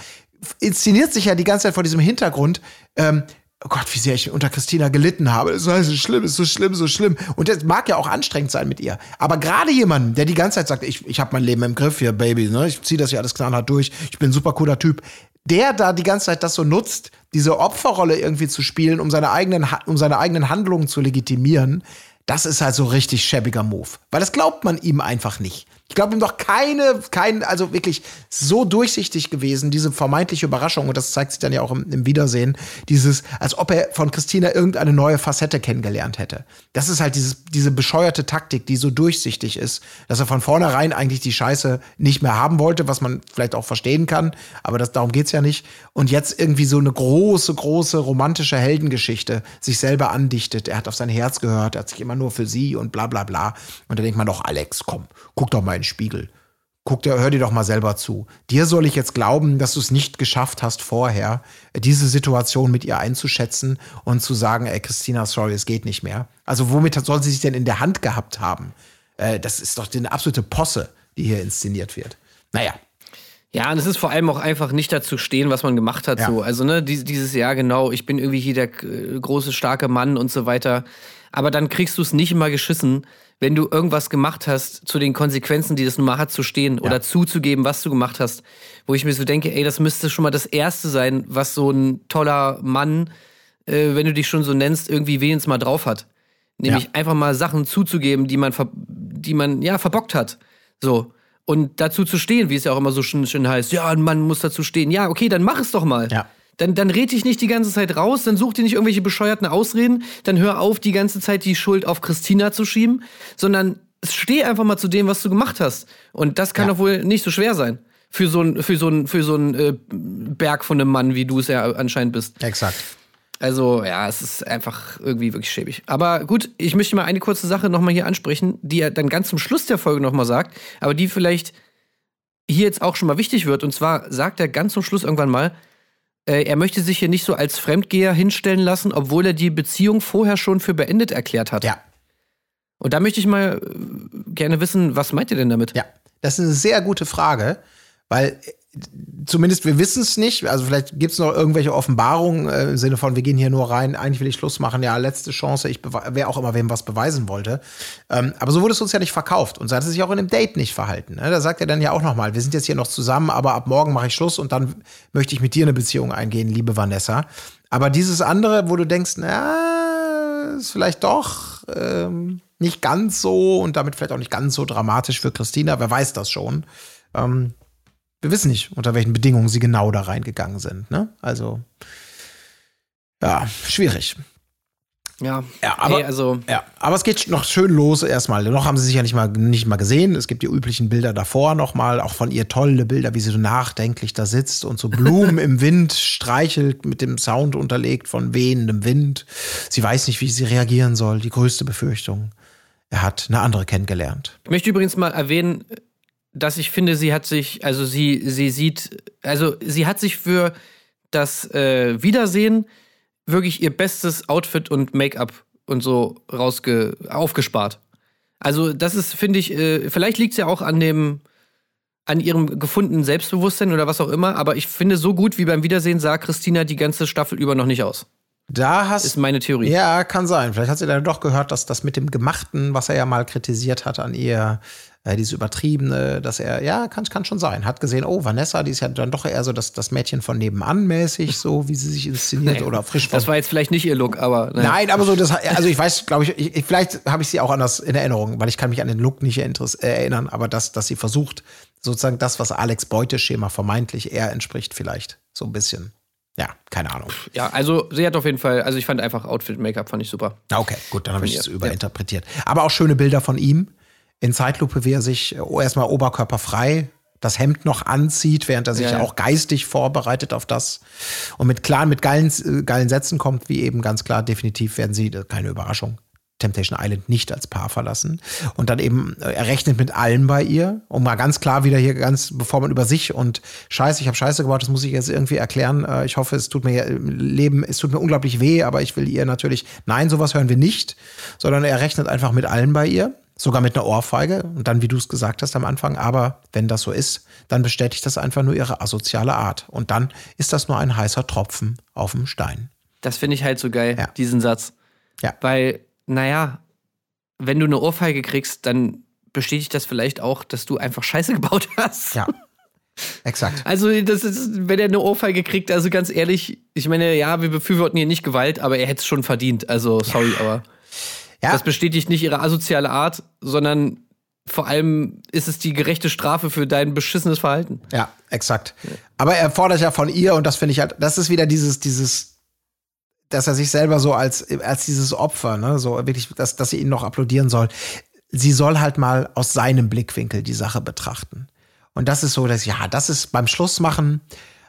Inszeniert sich ja die ganze Zeit vor diesem Hintergrund, ähm, oh Gott, wie sehr ich unter Christina gelitten habe. Das ist so schlimm, ist so schlimm, so schlimm. Und das mag ja auch anstrengend sein mit ihr. Aber gerade jemanden, der die ganze Zeit sagt, ich, ich habe mein Leben im Griff hier, Baby, ne? ich ziehe das hier alles knallhart durch, ich bin ein super cooler Typ, der da die ganze Zeit das so nutzt, diese Opferrolle irgendwie zu spielen, um seine eigenen, um seine eigenen Handlungen zu legitimieren, das ist halt so richtig schäbiger Move. Weil das glaubt man ihm einfach nicht. Ich glaube ihm doch keine, kein, also wirklich so durchsichtig gewesen, diese vermeintliche Überraschung, und das zeigt sich dann ja auch im, im Wiedersehen, dieses, als ob er von Christina irgendeine neue Facette kennengelernt hätte. Das ist halt dieses, diese bescheuerte Taktik, die so durchsichtig ist, dass er von vornherein eigentlich die Scheiße nicht mehr haben wollte, was man vielleicht auch verstehen kann, aber das, darum geht's ja nicht. Und jetzt irgendwie so eine große, große romantische Heldengeschichte sich selber andichtet. Er hat auf sein Herz gehört, er hat sich immer nur für sie und bla bla bla. Und da denkt man doch, Alex, komm, guck doch mal in den Spiegel. Guck dir, hör dir doch mal selber zu. Dir soll ich jetzt glauben, dass du es nicht geschafft hast, vorher diese Situation mit ihr einzuschätzen und zu sagen, ey, Christina, sorry, es geht nicht mehr. Also womit soll sie sich denn in der Hand gehabt haben? Äh, das ist doch eine absolute Posse, die hier inszeniert wird. Naja, Ja, und es ist vor allem auch einfach nicht dazu stehen, was man gemacht hat. Ja. So. Also, ne, dies- dieses Jahr genau, ich bin irgendwie hier der äh, große, starke Mann und so weiter. Aber dann kriegst du es nicht immer geschissen, wenn du irgendwas gemacht hast, zu den Konsequenzen, die das nun mal hat, zu stehen oder zuzugeben, was du gemacht hast. Wo ich mir so denke, ey, das müsste schon mal das Erste sein, was so ein toller Mann, äh, wenn du dich schon so nennst, irgendwie wenigstens mal drauf hat. Nämlich Ja. einfach mal Sachen zuzugeben, die man, die man ja verbockt hat. So. Und dazu zu stehen, wie es ja auch immer so schön, schön heißt. Ja, ein Mann muss dazu stehen. Ja, okay, dann mach es doch mal. Ja. Dann, dann red dich nicht die ganze Zeit raus, dann such dir nicht irgendwelche bescheuerten Ausreden, dann hör auf, die ganze Zeit die Schuld auf Christina zu schieben, sondern steh einfach mal zu dem, was du gemacht hast. Und das kann Ja. doch wohl nicht so schwer sein. Für so ein, für so ein, für so ein äh, Berg von einem Mann, wie du es ja anscheinend bist. exakt. Also, ja, es ist einfach irgendwie wirklich schäbig. Aber gut, ich möchte mal eine kurze Sache nochmal hier ansprechen, die er dann ganz zum Schluss der Folge nochmal sagt, aber die vielleicht hier jetzt auch schon mal wichtig wird. Und zwar sagt er ganz zum Schluss irgendwann mal, äh, er möchte sich hier nicht so als Fremdgeher hinstellen lassen, obwohl er die Beziehung vorher schon für beendet erklärt hat. Ja. Und da möchte ich mal äh, gerne wissen, was meint ihr denn damit? Ja, das ist eine sehr gute Frage, weil zumindest wir wissen es nicht. Also vielleicht gibt es noch irgendwelche Offenbarungen äh, im Sinne von, wir gehen hier nur rein, eigentlich will ich Schluss machen, ja, letzte Chance, ich wer auch immer wem was beweisen wollte. Ähm, aber so wurde es uns ja nicht verkauft und so hat es sich auch in dem Date nicht verhalten. Ne? Da sagt er dann ja auch nochmal, wir sind jetzt hier noch zusammen, aber ab morgen mache ich Schluss und dann möchte ich mit dir eine Beziehung eingehen, liebe Vanessa. Aber dieses andere, wo du denkst, na, ist vielleicht doch ähm, nicht ganz so und damit vielleicht auch nicht ganz so dramatisch für Christina, wer weiß das schon. Ähm, wir wissen nicht, unter welchen Bedingungen sie genau da reingegangen sind. Ne? Also, ja, schwierig. Ja, Ja, aber- Ey, also Ja, aber es geht noch schön los erstmal. Noch haben sie sich ja nicht mal, nicht mal gesehen. Es gibt die üblichen Bilder davor nochmal, auch von ihr tolle Bilder, wie sie so nachdenklich da sitzt und so Blumen im Wind streichelt, mit dem Sound unterlegt von wehendem Wind. Sie weiß nicht, wie sie reagieren soll. Die größte Befürchtung. Er hat eine andere kennengelernt. Ich möchte übrigens mal erwähnen, dass ich finde, sie hat sich, also sie, sie sieht, also sie hat sich für das äh, Wiedersehen wirklich ihr bestes Outfit und Make-up und so rausge aufgespart. Also das ist, finde ich, äh, vielleicht liegt es ja auch an dem, an ihrem gefundenen Selbstbewusstsein oder was auch immer, aber ich finde, so gut wie beim Wiedersehen sah Christina die ganze Staffel über noch nicht aus. Da hast Ist meine Theorie. Ja, kann sein. Vielleicht hat sie dann doch gehört, dass das mit dem Gemachten, was er ja mal kritisiert hat an ihr, äh, dieses Übertriebene, dass er, ja, kann, kann schon sein. Hat gesehen, oh, Vanessa, die ist ja dann doch eher so das, das Mädchen von nebenan mäßig, so wie sie sich inszeniert oder frisch Das war jetzt vielleicht nicht ihr Look, aber. ne. Nein, aber so, das, also ich weiß, glaube ich, ich, ich, vielleicht habe ich sie auch anders in Erinnerung, weil ich kann mich an den Look nicht äh, erinnern, aber dass, dass sie versucht, sozusagen das, was Alex Beuteschema vermeintlich eher entspricht, vielleicht so ein bisschen. Ja, keine Ahnung. Ja, also sie hat auf jeden Fall, also ich fand einfach Outfit, Make-up fand ich super. Okay, gut, dann habe ich es ja. überinterpretiert. Aber auch schöne Bilder von ihm in Zeitlupe, wie er sich oh, erstmal oberkörperfrei das Hemd noch anzieht, während er sich Ja, ja. auch geistig vorbereitet auf das und mit klaren, mit geilen, äh, geilen Sätzen kommt, wie eben ganz klar, definitiv werden sie, äh, keine Überraschung, Temptation Island nicht als Paar verlassen. Und dann eben, äh, er rechnet mit allem bei ihr, um mal ganz klar wieder hier ganz, bevor man über sich und Scheiße, ich habe Scheiße gebaut, das muss ich jetzt irgendwie erklären. Äh, Ich hoffe, es tut mir Leben, es tut mir unglaublich weh, aber ich will ihr natürlich, nein, sowas hören wir nicht, sondern er rechnet einfach mit allem bei ihr. Sogar mit einer Ohrfeige und dann, wie du es gesagt hast am Anfang, aber wenn das so ist, dann bestätigt das einfach nur ihre asoziale Art. Und dann ist das nur ein heißer Tropfen auf dem Stein. Das finde ich halt so geil, Ja. diesen Satz. Ja. Weil, naja, wenn du eine Ohrfeige kriegst, dann bestätigt das vielleicht auch, dass du einfach Scheiße gebaut hast. Ja. Exakt. Also, das ist, wenn er eine Ohrfeige kriegt, also ganz ehrlich, ich meine, ja, wir befürworten hier nicht Gewalt, aber er hätte es schon verdient. Also, sorry, aber Ja. das bestätigt nicht ihre asoziale Art, sondern vor allem ist es die gerechte Strafe für dein beschissenes Verhalten. Ja, exakt. Aber er fordert ja von ihr, und das finde ich halt, das ist wieder dieses, dieses, dass er sich selber so als, als dieses Opfer, ne, so wirklich, dass, dass sie ihn noch applaudieren soll. Sie soll halt mal aus seinem Blickwinkel die Sache betrachten. Und das ist so, dass, ja, das ist beim Schlussmachen,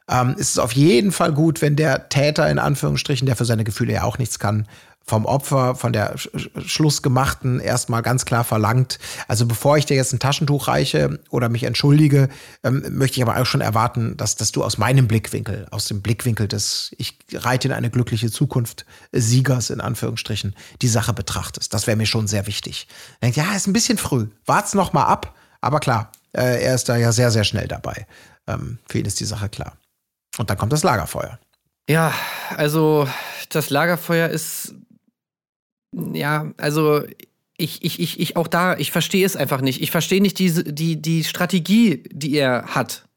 ähm, ist es auf jeden Fall gut, wenn der Täter in Anführungsstrichen, der für seine Gefühle ja auch nichts kann, vom Opfer, von der Sch Sch- Schlussgemachten erstmal ganz klar verlangt. Also bevor ich dir jetzt ein Taschentuch reiche oder mich entschuldige, ähm, möchte ich aber auch schon erwarten, dass, dass du aus meinem Blickwinkel, aus dem Blickwinkel des, ich reite in eine glückliche Zukunft Siegers in Anführungsstrichen, die Sache betrachtest. Das wäre mir schon sehr wichtig. Denkt, ja, ist ein bisschen früh. Wart's noch mal ab. Aber klar, äh, er ist da ja sehr, sehr schnell dabei. Ähm, für ihn ist die Sache klar. Und dann kommt das Lagerfeuer. Ja, also das Lagerfeuer ist ja, also ich, ich, ich, ich auch da, ich verstehe es einfach nicht. Ich verstehe nicht diese, die, die Strategie, die er hat.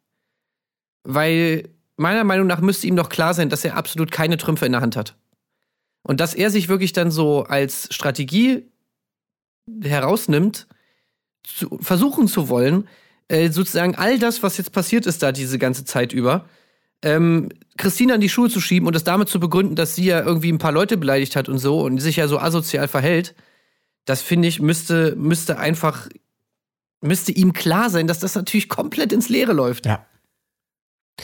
Weil meiner Meinung nach müsste ihm doch klar sein, dass er absolut keine Trümpfe in der Hand hat. Und dass er sich wirklich dann so als Strategie herausnimmt, zu, versuchen zu wollen, äh, sozusagen all das, was jetzt passiert ist da diese ganze Zeit über, ähm, Christina in die Schuhe zu schieben und das damit zu begründen, dass sie ja irgendwie ein paar Leute beleidigt hat und so und sich ja so asozial verhält, das finde ich, müsste, müsste einfach, müsste ihm klar sein, dass das natürlich komplett ins Leere läuft. Ja.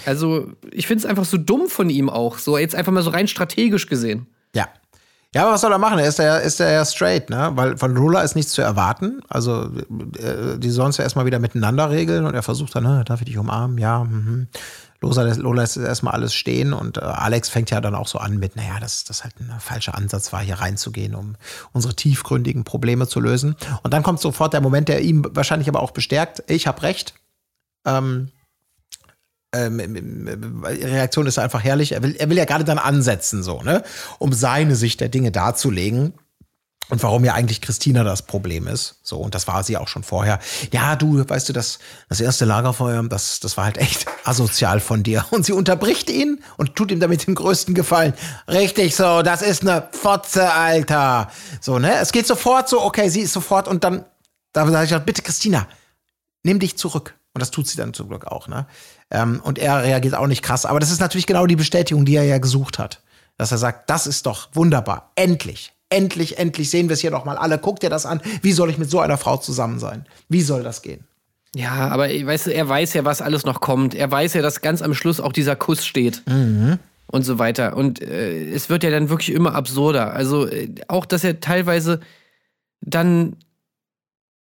Also, ich finde es einfach so dumm von ihm auch, so jetzt einfach mal so rein strategisch gesehen. Ja. Ja, aber was soll er machen? Er ist ja, ist er ja straight, ne? Weil von Lola ist nichts zu erwarten. Also, äh, die sollen es ja erstmal wieder miteinander regeln und er versucht dann, ne, darf ich dich umarmen? Ja, mhm. Lola, lässt- Lola lässt erstmal alles stehen und äh, Alex fängt ja dann auch so an mit, naja, dass das halt ein falscher Ansatz war, hier reinzugehen, um unsere tiefgründigen Probleme zu lösen. Und dann kommt sofort der Moment, der ihm wahrscheinlich aber auch bestärkt, ich habe recht. Ähm, ähm, die Reaktion ist einfach herrlich. Er will, er will ja gerade dann ansetzen, so, ne? Um seine Sicht der Dinge darzulegen. Und warum ja eigentlich Christina das Problem ist. So, und das war sie auch schon vorher. Ja, du, weißt du, das, das erste Lagerfeuer, das, das war halt echt asozial von dir. Und sie unterbricht ihn und tut ihm damit den größten Gefallen. Richtig so, das ist eine Fotze, Alter. So, ne? Es geht sofort so, okay, sie ist sofort und dann, da sage ich halt, bitte, Christina, nimm dich zurück. Und das tut sie dann zum Glück auch, ne? Ähm, und er reagiert auch nicht krass. Aber das ist natürlich genau die Bestätigung, die er ja gesucht hat. Dass er sagt, das ist doch wunderbar. Endlich. Endlich, endlich sehen wir es hier doch mal alle. Guck dir das an. Wie soll ich mit so einer Frau zusammen sein? Wie soll das gehen? Ja, aber weißt du, er weiß ja, was alles noch kommt. Er weiß ja, dass ganz am Schluss auch dieser Kuss steht. Und so weiter. Und äh, es wird ja dann wirklich immer absurder. Also äh, auch, dass er teilweise dann,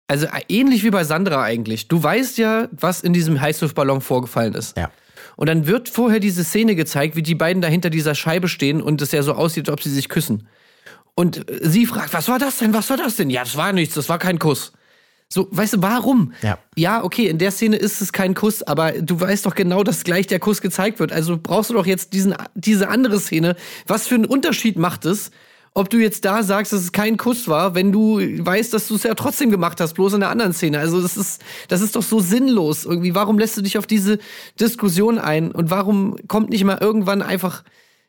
also äh, ähnlich wie bei Sandra eigentlich. Du weißt ja, was in diesem Heißluftballon vorgefallen ist. Ja. Und dann wird vorher diese Szene gezeigt, wie die beiden da hinter dieser Scheibe stehen und es ja so aussieht, als ob sie sich küssen. Und sie fragt, was war das denn? Was war das denn? Ja, das war nichts, das war kein Kuss. So, weißt du, warum? Ja. ja, okay, in der Szene ist es kein Kuss, aber du weißt doch genau, dass gleich der Kuss gezeigt wird. Also brauchst du doch jetzt diesen, diese andere Szene. Was für einen Unterschied macht es, ob du jetzt da sagst, dass es kein Kuss war, wenn du weißt, dass du es ja trotzdem gemacht hast, bloß in der anderen Szene. Also das ist, das ist doch so sinnlos irgendwie. Warum lässt du dich auf diese Diskussion ein? Und warum kommt nicht mal irgendwann einfach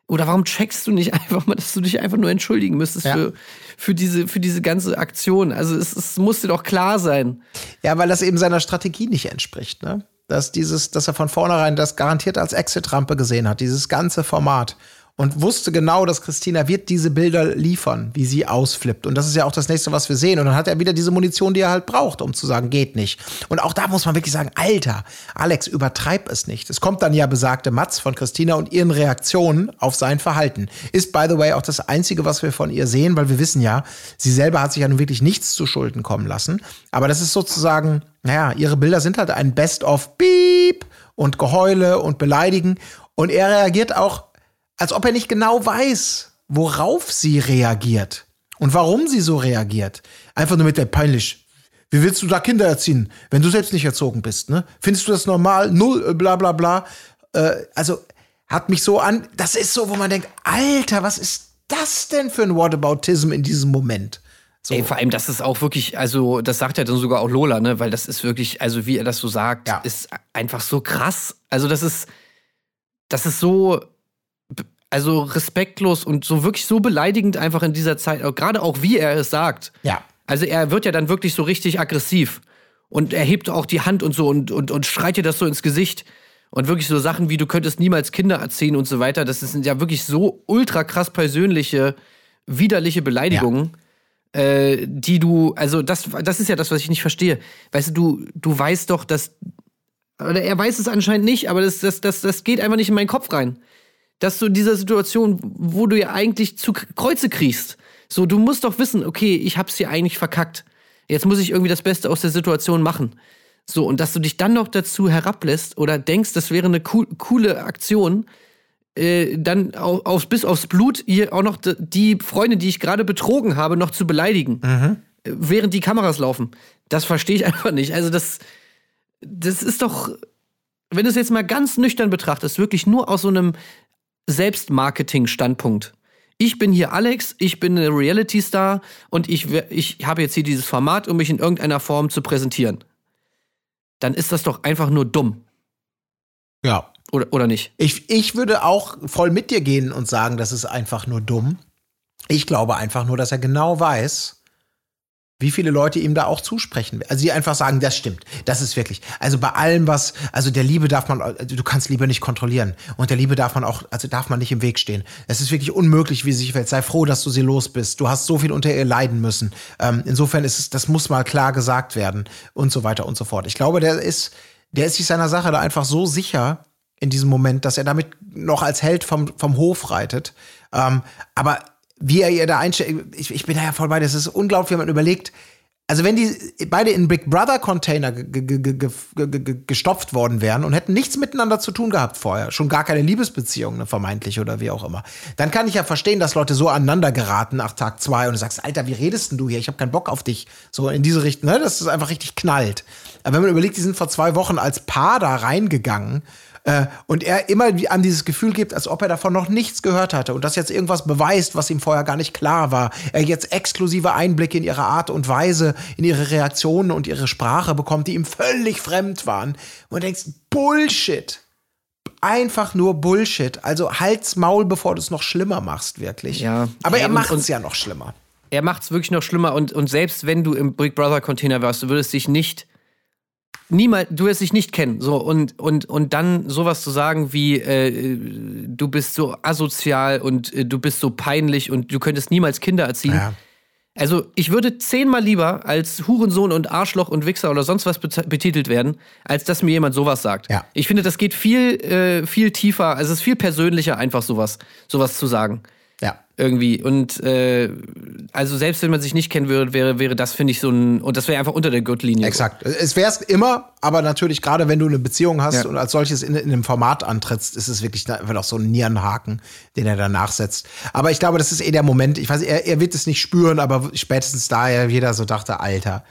oder warum checkst du nicht einfach mal, dass du dich einfach nur entschuldigen müsstest Ja. für, für, diese, für diese ganze Aktion? Also es, es muss dir doch klar sein. Ja, weil das eben seiner Strategie nicht entspricht, ne? Dass dieses, dass er von vornherein das garantiert als Exit-Rampe gesehen hat, dieses ganze Format. Und wusste genau, dass Christina wird diese Bilder liefern, wie sie ausflippt. Und das ist ja auch das nächste, was wir sehen. Und dann hat er wieder diese Munition, die er halt braucht, um zu sagen, geht nicht. Und auch da muss man wirklich sagen, Alter, Alex, übertreib es nicht. Es kommt dann ja besagte Matz von Christina und ihren Reaktionen auf sein Verhalten. Ist, by the way, auch das Einzige, was wir von ihr sehen, weil wir wissen ja, sie selber hat sich ja nun wirklich nichts zu Schulden kommen lassen. Aber das ist sozusagen, naja, ihre Bilder sind halt ein Best-of Beep und Geheule und Beleidigen. Und er reagiert auch, als ob er nicht genau weiß, worauf sie reagiert und warum sie so reagiert. Einfach nur mit der peinlich. Wie willst du da Kinder erziehen, wenn du selbst nicht erzogen bist? Ne? Findest du das normal? Null, äh, bla bla bla. Äh, also hat mich so an. Das ist so, wo man denkt, Alter, was ist das denn für ein Whataboutism in diesem Moment? So. Ey, vor allem, das ist auch wirklich, also das sagt ja dann sogar auch Lola, ne? Weil das ist wirklich, also wie er das so sagt, Ja. ist einfach so krass. Also das ist, das ist so, also respektlos und so wirklich so beleidigend einfach in dieser Zeit, gerade auch wie er es sagt. Ja. Also er wird ja dann wirklich so richtig aggressiv und er hebt auch die Hand und so und, und, und schreit dir das so ins Gesicht. Und wirklich so Sachen wie, du könntest niemals Kinder erziehen und so weiter, das sind ja wirklich so ultra krass persönliche, widerliche Beleidigungen, äh, die du, also das, das ist ja das, was ich nicht verstehe. Weißt du, du, du weißt doch, dass, oder er weiß es anscheinend nicht, aber das, das, das, das geht einfach nicht in meinen Kopf rein dass du in dieser Situation, wo du ja eigentlich zu Kreuze kriegst, so, du musst doch wissen, okay, ich hab's hier eigentlich verkackt. Jetzt muss ich irgendwie das Beste aus der Situation machen. So, und dass du dich dann noch dazu herablässt oder denkst, das wäre eine cool, coole Aktion, äh, dann au- aufs, bis aufs Blut hier auch noch die Freunde, die ich gerade betrogen habe, noch zu beleidigen, äh, während die Kameras laufen. Das verstehe ich einfach nicht. Also das, das ist doch, wenn du es jetzt mal ganz nüchtern betrachtest, wirklich nur aus so einem Selbstmarketing-Standpunkt. Ich bin hier Alex, ich bin eine Reality-Star und ich, ich habe jetzt hier dieses Format, um mich in irgendeiner Form zu präsentieren. Dann ist das doch einfach nur dumm. Ja. Oder, oder nicht? Ich, ich würde auch voll mit dir gehen und sagen, das ist einfach nur dumm. Ich glaube einfach nur, dass er genau weiß, wie viele Leute ihm da auch zusprechen. Also die einfach sagen, das stimmt. Das ist wirklich. Also bei allem, was, also der Liebe darf man, du kannst Liebe nicht kontrollieren. Und der Liebe darf man auch, also darf man nicht im Weg stehen. Es ist wirklich unmöglich, wie sie sich fällt. Sei froh, dass du sie los bist. Du hast so viel unter ihr leiden müssen. Ähm, insofern ist es, das muss mal klar gesagt werden und so weiter und so fort. Ich glaube, der ist, der ist sich seiner Sache da einfach so sicher in diesem Moment, dass er damit noch als Held vom, vom Hof reitet. Ähm, aber wie er ihr da einstellt, ich, ich bin da ja voll bei, das ist unglaublich, wenn man überlegt, also wenn die beide in Big Brother Container ge- ge- ge- ge- ge- ge- gestopft worden wären und hätten nichts miteinander zu tun gehabt vorher, schon gar keine Liebesbeziehung, ne, vermeintlich oder wie auch immer, dann kann ich ja verstehen, dass Leute so aneinander geraten nach Tag zwei und du sagst, Alter, wie redest denn du hier? Ich habe keinen Bock auf dich. So in diese Richtung, ne, dass es einfach richtig knallt. Aber wenn man überlegt, die sind vor zwei Wochen als Paar da reingegangen äh, und er immer an dieses Gefühl gibt, als ob er davon noch nichts gehört hatte und das jetzt irgendwas beweist, was ihm vorher gar nicht klar war. Er jetzt exklusive Einblicke in ihre Art und Weise, in ihre Reaktionen und ihre Sprache bekommt, die ihm völlig fremd waren. Und du denkst, Bullshit. Einfach nur Bullshit. Also halt's Maul, bevor du es noch schlimmer machst, wirklich. Ja. Aber er macht es ja noch schlimmer. Er macht es wirklich noch schlimmer und, und selbst wenn du im Big Brother Container wärst, du würdest dich nicht niemals, du wirst dich nicht kennen. So, und, und, und dann sowas zu sagen wie, äh, du bist so asozial und äh, du bist so peinlich und du könntest niemals Kinder erziehen. Ja. Also, ich würde zehnmal lieber als Hurensohn und Arschloch und Wichser oder sonst was bet- betitelt werden, als dass mir jemand sowas sagt. Ja. Ich finde, das geht viel, äh, viel tiefer, also es ist viel persönlicher, einfach sowas, sowas zu sagen Ja. irgendwie. Und äh, also selbst wenn man sich nicht kennen würde, wäre, wäre das, finde ich, so ein. Und das wäre einfach unter der Gürtellinie. Exakt. Es wäre es immer, aber natürlich gerade wenn du eine Beziehung hast Ja. und als solches in, in einem Format antrittst, ist es wirklich einfach auch so ein Nierenhaken, den er danach setzt. Aber ich glaube, das ist eh der Moment. Ich weiß, er, er wird es nicht spüren, aber spätestens da ja jeder so dachte, Alter.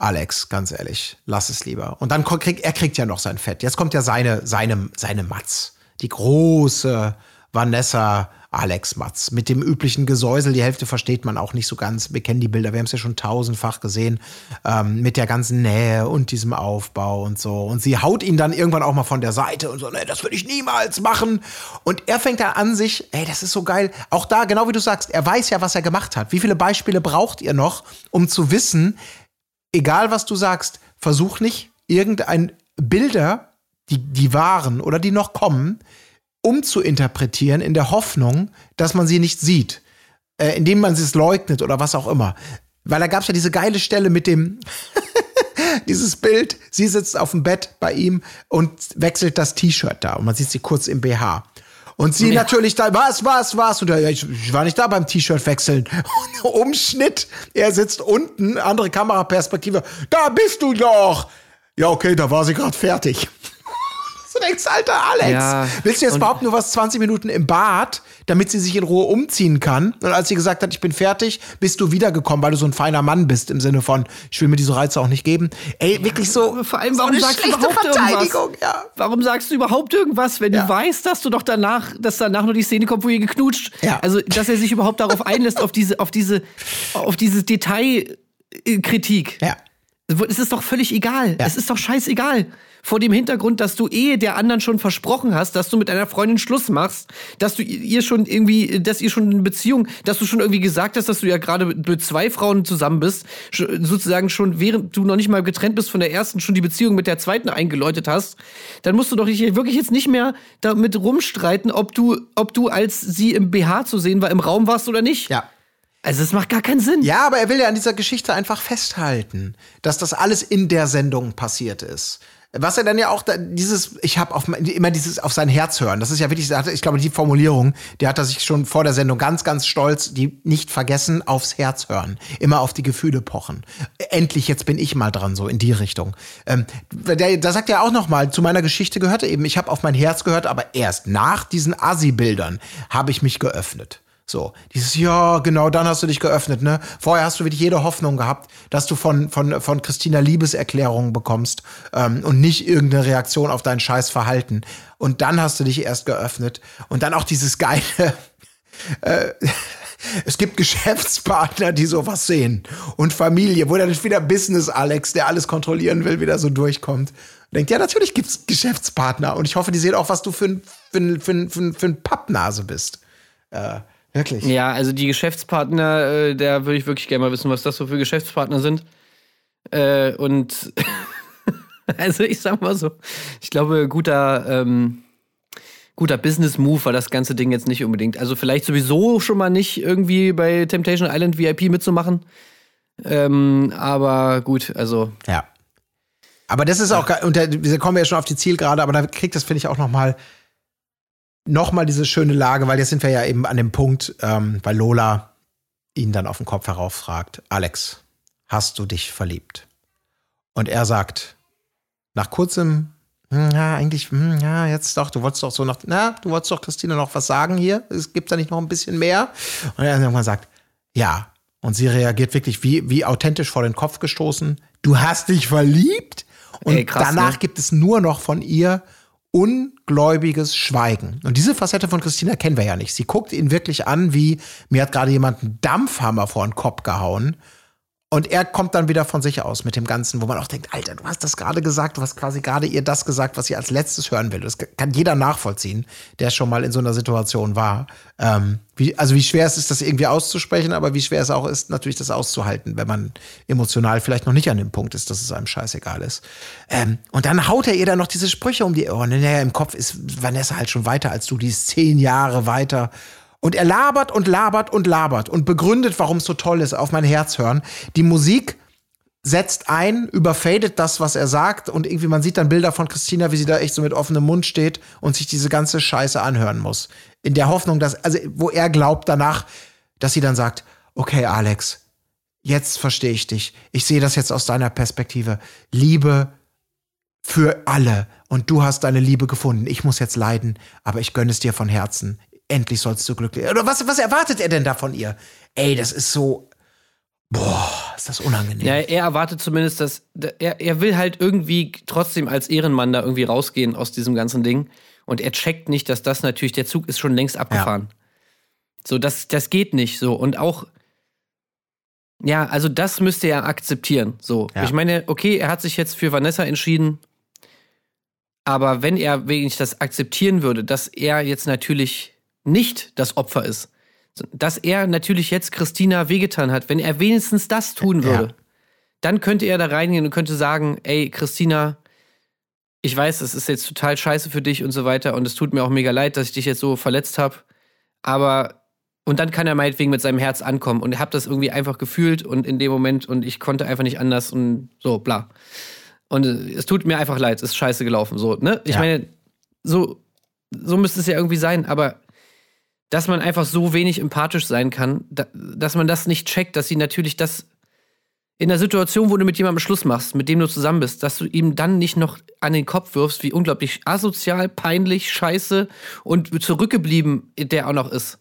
Alex, ganz ehrlich, lass es lieber. Und dann kriegt er kriegt ja noch sein Fett. Jetzt kommt ja seine, seine, seine Matz. Die große Vanessa Alex Matz. Mit dem üblichen Gesäusel, die Hälfte versteht man auch nicht so ganz. Wir kennen die Bilder, wir haben es ja schon tausendfach gesehen. Ähm, mit der ganzen Nähe und diesem Aufbau und so. Und sie haut ihn dann irgendwann auch mal von der Seite und so, nee, das würde ich niemals machen. Und er fängt dann an sich, ey, das ist so geil. Auch da, genau wie du sagst, er weiß ja, was er gemacht hat. Wie viele Beispiele braucht ihr noch, um zu wissen, egal was du sagst, versuch nicht irgendein Bilder, die, die waren oder die noch kommen, umzuinterpretieren in der Hoffnung, dass man sie nicht sieht, äh, indem man sie es leugnet oder was auch immer. Weil da gab es ja diese geile Stelle mit dem, dieses Bild, sie sitzt auf dem Bett bei ihm und wechselt das T-Shirt da und man sieht sie kurz im BH. Und sie ja. natürlich da, was, was, was? Und er, ich, ich war nicht da beim T-Shirt wechseln. Umschnitt, er sitzt unten, andere Kameraperspektive. Da bist du doch! Ja, okay, da war sie gerade fertig du denkst, alter Alex, ja, willst du jetzt behaupten, du warst 20 Minuten im Bad, damit sie sich in Ruhe umziehen kann? Und als sie gesagt hat, ich bin fertig, bist du wiedergekommen, weil du so ein feiner Mann bist, im Sinne von, ich will mir diese Reize auch nicht geben. Ey, wirklich so. Vor allem, warum so sagst du überhaupt irgendwas? Ja. Warum sagst du überhaupt irgendwas, wenn ja. du weißt, dass du doch danach, dass danach nur die Szene kommt, wo ihr geknutscht? Also, dass er sich überhaupt darauf einlässt, auf diese, auf diese, auf diese Detailkritik. Ja. Es ist doch völlig egal. Ja. Es ist doch scheißegal vor dem Hintergrund, dass du eh der anderen schon versprochen hast, dass du mit deiner Freundin Schluss machst, dass du ihr schon irgendwie, dass ihr schon eine Beziehung, dass du schon irgendwie gesagt hast, dass du ja gerade mit zwei Frauen zusammen bist, sozusagen schon während du noch nicht mal getrennt bist von der ersten, schon die Beziehung mit der zweiten eingeläutet hast, dann musst du doch nicht, wirklich jetzt nicht mehr damit rumstreiten, ob du, ob du als sie im BH zu sehen war, im Raum warst oder nicht. Ja. Also es macht gar keinen Sinn. Ja, aber er will ja an dieser Geschichte einfach festhalten, dass das alles in der Sendung passiert ist. Was er dann ja auch da, dieses, ich habe immer dieses auf sein Herz hören. Das ist ja wirklich, ich glaube, die Formulierung, die hat er sich schon vor der Sendung ganz, ganz stolz, die nicht vergessen, aufs Herz hören, immer auf die Gefühle pochen. Endlich, jetzt bin ich mal dran, so in die Richtung. Ähm, der, da sagt er auch noch mal, zu meiner Geschichte gehörte eben, ich habe auf mein Herz gehört, aber erst nach diesen Assi-Bildern habe ich mich geöffnet. So, dieses, ja, genau, dann hast du dich geöffnet, ne? Vorher hast du wirklich jede Hoffnung gehabt, dass du von, von, von Christina Liebeserklärungen bekommst ähm, und nicht irgendeine Reaktion auf dein scheiß Verhalten. Und dann hast du dich erst geöffnet. Und dann auch dieses geile, äh, es gibt Geschäftspartner, die sowas sehen. Und Familie, wo dann wieder Business Alex, der alles kontrollieren will, wieder so durchkommt. Und denkt, ja, natürlich gibt's Geschäftspartner. Und ich hoffe, die sehen auch, was du für ein, für für für für ein Pappnase bist. Äh, Wirklich? Ja, also die Geschäftspartner, äh, da würde ich wirklich gerne mal wissen, was das so für Geschäftspartner sind. Äh, und also ich sag mal so, ich glaube, guter, ähm, guter Business-Move war das ganze Ding jetzt nicht unbedingt. Also vielleicht sowieso schon mal nicht irgendwie bei Temptation Island VIP mitzumachen. Ähm, aber gut, also. Ja. Aber das ist auch, und da, wir kommen ja schon auf die Zielgerade, aber da kriegt das, finde ich, auch noch mal nochmal diese schöne Lage, weil jetzt sind wir ja eben an dem Punkt, ähm, weil Lola ihn dann auf den Kopf herauf fragt, Alex, hast du dich verliebt? Und er sagt, nach kurzem, hm, ja, eigentlich, hm, ja, jetzt doch, du wolltest doch so noch, na, du wolltest doch Christine noch was sagen hier, es gibt da nicht noch ein bisschen mehr? Und er irgendwann sagt, ja. Und sie reagiert wirklich wie, wie authentisch vor den Kopf gestoßen, du hast dich verliebt? Und Ey, krass, danach ne? gibt es nur noch von ihr, ungläubiges Schweigen. Und diese Facette von Christina kennen wir ja nicht. Sie guckt ihn wirklich an, wie mir hat gerade jemand einen Dampfhammer vor den Kopf gehauen. Und er kommt dann wieder von sich aus mit dem Ganzen, wo man auch denkt, Alter, du hast das gerade gesagt, du hast quasi gerade ihr das gesagt, was sie als letztes hören will. Das kann jeder nachvollziehen, der schon mal in so einer Situation war. Ähm, wie, also wie schwer es ist, das irgendwie auszusprechen, aber wie schwer es auch ist, natürlich das auszuhalten, wenn man emotional vielleicht noch nicht an dem Punkt ist, dass es einem scheißegal ist. Ähm, und dann haut er ihr dann noch diese Sprüche um die Ohren. Naja, im Kopf ist Vanessa halt schon weiter als du, die ist zehn Jahre weiter. Und er labert und labert und labert und begründet, warum es so toll ist, auf mein Herz hören. Die Musik setzt ein, überfadet das, was er sagt und irgendwie man sieht dann Bilder von Christina, wie sie da echt so mit offenem Mund steht und sich diese ganze Scheiße anhören muss. In der Hoffnung, dass, also wo er glaubt danach, dass sie dann sagt, okay Alex, jetzt verstehe ich dich. Ich sehe das jetzt aus deiner Perspektive. Liebe für alle. Und du hast deine Liebe gefunden. Ich muss jetzt leiden, aber ich gönne es dir von Herzen endlich sollst du glücklich. Oder was, was erwartet er denn da von ihr? Ey, das ist so. Boah, ist das unangenehm. Ja, er erwartet zumindest, dass er, er will halt irgendwie trotzdem als Ehrenmann da irgendwie rausgehen aus diesem ganzen Ding. Und er checkt nicht, dass das natürlich, der Zug ist schon längst abgefahren. So, das, das geht nicht so. Und auch, ja, also das müsste er akzeptieren. So. Ja. Ich meine, okay, er hat sich jetzt für Vanessa entschieden. Aber wenn er wirklich das akzeptieren würde, dass er jetzt natürlich nicht das Opfer ist, dass er natürlich jetzt Christina wehgetan hat, wenn er wenigstens das tun würde, Ja. dann könnte er da reingehen und könnte sagen, ey, Christina, ich weiß, es ist jetzt total scheiße für dich und so weiter und es tut mir auch mega leid, dass ich dich jetzt so verletzt habe, aber und dann kann er meinetwegen mit seinem Herz ankommen und ich habe das irgendwie einfach gefühlt und in dem Moment und ich konnte einfach nicht anders und so, bla. Und äh, es tut mir einfach leid, es ist scheiße gelaufen, so, ne? Ich Ja. meine, so, so müsste es ja irgendwie sein, aber dass man einfach so wenig empathisch sein kann, da, dass man das nicht checkt, dass sie natürlich das in der Situation, wo du mit jemandem Schluss machst, mit dem du zusammen bist, dass du ihm dann nicht noch an den Kopf wirfst, wie unglaublich asozial, peinlich, scheiße und zurückgeblieben der auch noch ist.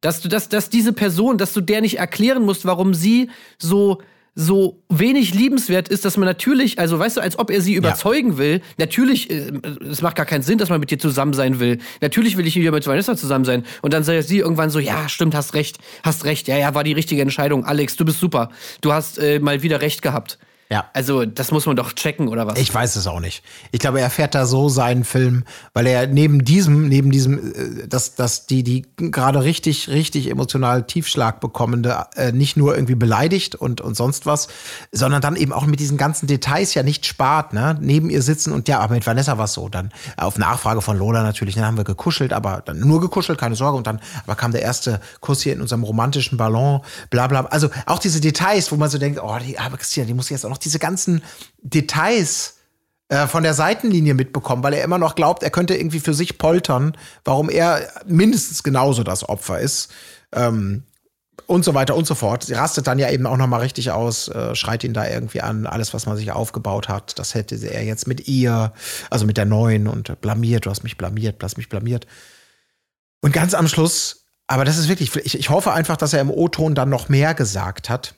Dass du, dass, dass diese Person, dass du der nicht erklären musst, warum sie so, so wenig liebenswert ist, dass man natürlich, also weißt du, als ob er sie überzeugen will, natürlich, äh, es macht gar keinen Sinn, dass man mit dir zusammen sein will. Natürlich will ich wieder mit Vanessa zusammen sein. Und dann sagt sie irgendwann so, ja, stimmt, hast recht, hast recht, ja, ja, war die richtige Entscheidung. Alex, du bist super. Du hast äh, mal wieder recht gehabt. Ja. Also, das muss man doch checken, oder was? Ich weiß es auch nicht. Ich glaube, er fährt da so seinen Film, weil er neben diesem, neben diesem, äh, dass, dass die, die gerade richtig, richtig emotional Tiefschlag bekommende, äh, nicht nur irgendwie beleidigt und, und sonst was, sondern dann eben auch mit diesen ganzen Details ja nicht spart, ne? Neben ihr sitzen und ja, aber mit Vanessa war es so. Dann auf Nachfrage von Lola natürlich, dann haben wir gekuschelt, aber dann nur gekuschelt, keine Sorge. Und dann aber kam der erste Kuss hier in unserem romantischen Ballon, bla bla. Also auch diese Details, wo man so denkt, oh, die, aber Christina, die muss jetzt auch noch diese ganzen Details äh, von der Seitenlinie mitbekommen, weil er immer noch glaubt, er könnte irgendwie für sich poltern, warum er mindestens genauso das Opfer ist. Ähm, und so weiter und so fort. Sie rastet dann ja eben auch noch mal richtig aus, äh, schreit ihn da irgendwie an, alles, was man sich aufgebaut hat, das hätte er jetzt mit ihr, also mit der neuen und blamiert, du hast mich blamiert, du hast mich blamiert. Und ganz am Schluss, aber das ist wirklich, ich, ich hoffe einfach, dass er im O-Ton dann noch mehr gesagt hat,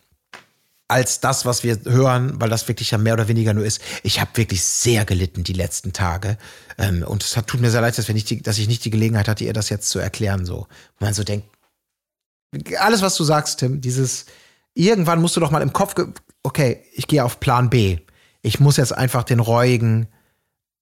als das, was wir hören, weil das wirklich ja mehr oder weniger nur ist. Ich habe wirklich sehr gelitten die letzten Tage. Ähm, und es hat, tut mir sehr leid, dass, wir nicht die, dass ich nicht die Gelegenheit hatte, ihr das jetzt zu erklären. So. Wo man so denkt, alles, was du sagst, Tim, dieses, irgendwann musst du doch mal im Kopf, okay, ich gehe auf Plan B. Ich muss jetzt einfach den reuigen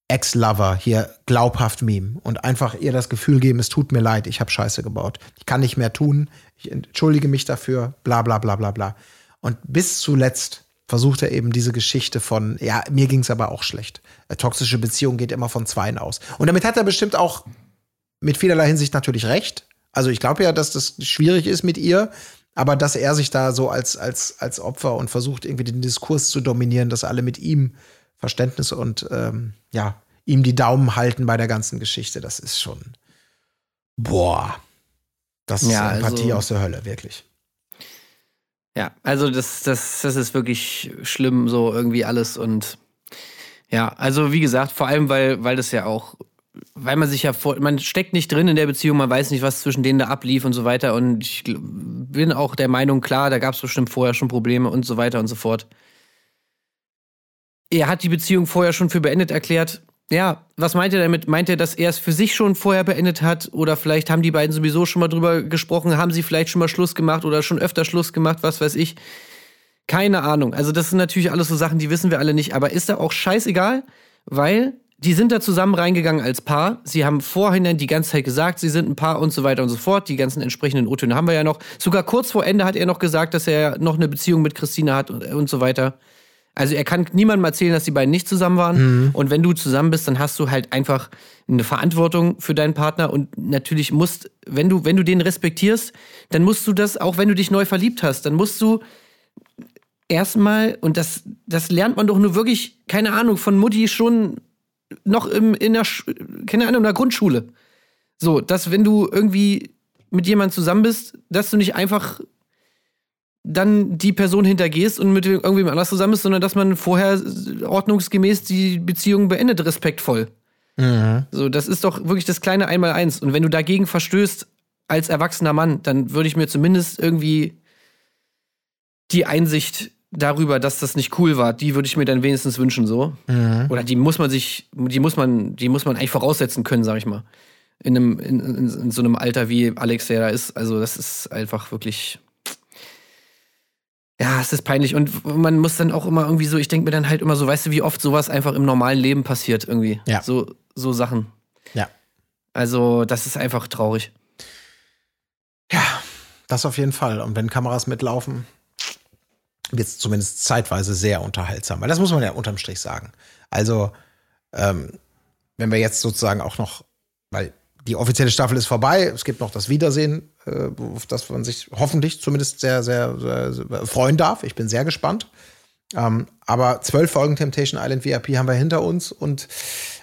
Ex-Lover hier glaubhaft meme und einfach ihr das Gefühl geben, es tut mir leid, ich habe Scheiße gebaut. Ich kann nicht mehr tun, ich entschuldige mich dafür, bla bla bla bla bla. Und bis zuletzt versucht er eben diese Geschichte von, ja, mir ging es aber auch schlecht. Eine toxische Beziehung geht immer von Zweien aus. Und damit hat er bestimmt auch mit vielerlei Hinsicht natürlich recht. Also ich glaube ja, dass das schwierig ist mit ihr, aber dass er sich da so als, als, als Opfer und versucht, irgendwie den Diskurs zu dominieren, dass alle mit ihm Verständnis und ähm, ja, ihm die Daumen halten bei der ganzen Geschichte, das ist schon. Boah. Das ist Ja, Empathie also- aus der Hölle, wirklich. Ja, also das, das, das ist wirklich schlimm, so irgendwie alles. Und ja, also wie gesagt, vor allem, weil, weil das ja auch, weil man sich ja vor, man steckt nicht drin in der Beziehung, man weiß nicht, was zwischen denen da ablief und so weiter. Und ich bin auch der Meinung, klar, da gab es bestimmt vorher schon Probleme und so weiter und so fort. Er hat die Beziehung vorher schon für beendet erklärt. Ja, was meint er damit? Meint er, dass er es für sich schon vorher beendet hat? Oder vielleicht haben die beiden sowieso schon mal drüber gesprochen? Haben sie vielleicht schon mal Schluss gemacht oder schon öfter Schluss gemacht? Was weiß ich? Keine Ahnung. Also, das sind natürlich alles so Sachen, die wissen wir alle nicht. Aber ist da auch scheißegal, weil die sind da zusammen reingegangen als Paar. Sie haben vorhin die ganze Zeit gesagt, sie sind ein Paar und so weiter und so fort. Die ganzen entsprechenden O-Töne haben wir ja noch. Sogar kurz vor Ende hat er noch gesagt, dass er noch eine Beziehung mit Christina hat und so weiter. Also er kann niemandem erzählen, dass die beiden nicht zusammen waren. Und wenn du zusammen bist, dann hast du halt einfach eine Verantwortung für deinen Partner und natürlich musst, wenn du, wenn du den respektierst, dann musst du das, auch wenn du dich neu verliebt hast, dann musst du erstmal, und das, das lernt man doch nur wirklich, keine Ahnung, von Mutti schon noch im, in der, keine Ahnung, in der Grundschule. So, dass wenn du irgendwie mit jemandem zusammen bist, dass du nicht einfach dann die Person hintergehst und mit irgendwem anders zusammen bist, sondern dass man vorher ordnungsgemäß die Beziehung beendet, respektvoll. So, das ist doch wirklich das kleine Einmaleins. Und wenn du dagegen verstößt als erwachsener Mann, dann würde ich mir zumindest irgendwie die Einsicht darüber, dass das nicht cool war, die würde ich mir dann wenigstens wünschen, so. Oder die muss man sich, die muss man, die muss man eigentlich voraussetzen können, sag ich mal. In, einem, in, in, in so einem Alter, wie Alex der da ist. Also, das ist einfach wirklich. Ja, es ist peinlich. Und man muss dann auch immer irgendwie so, ich denke mir dann halt immer so, weißt du, wie oft sowas einfach im normalen Leben passiert irgendwie. Ja. So, so Sachen. Ja. Also, das ist einfach traurig. Ja, das auf jeden Fall. Und wenn Kameras mitlaufen, wird es zumindest zeitweise sehr unterhaltsam. Weil das muss man ja unterm Strich sagen. Also, ähm, wenn wir jetzt sozusagen auch noch, weil die offizielle Staffel ist vorbei, es gibt noch das Wiedersehen, äh, auf das man sich hoffentlich zumindest sehr, sehr, sehr, sehr freuen darf. Ich bin sehr gespannt. Ähm, aber zwölf Folgen Temptation Island VIP haben wir hinter uns und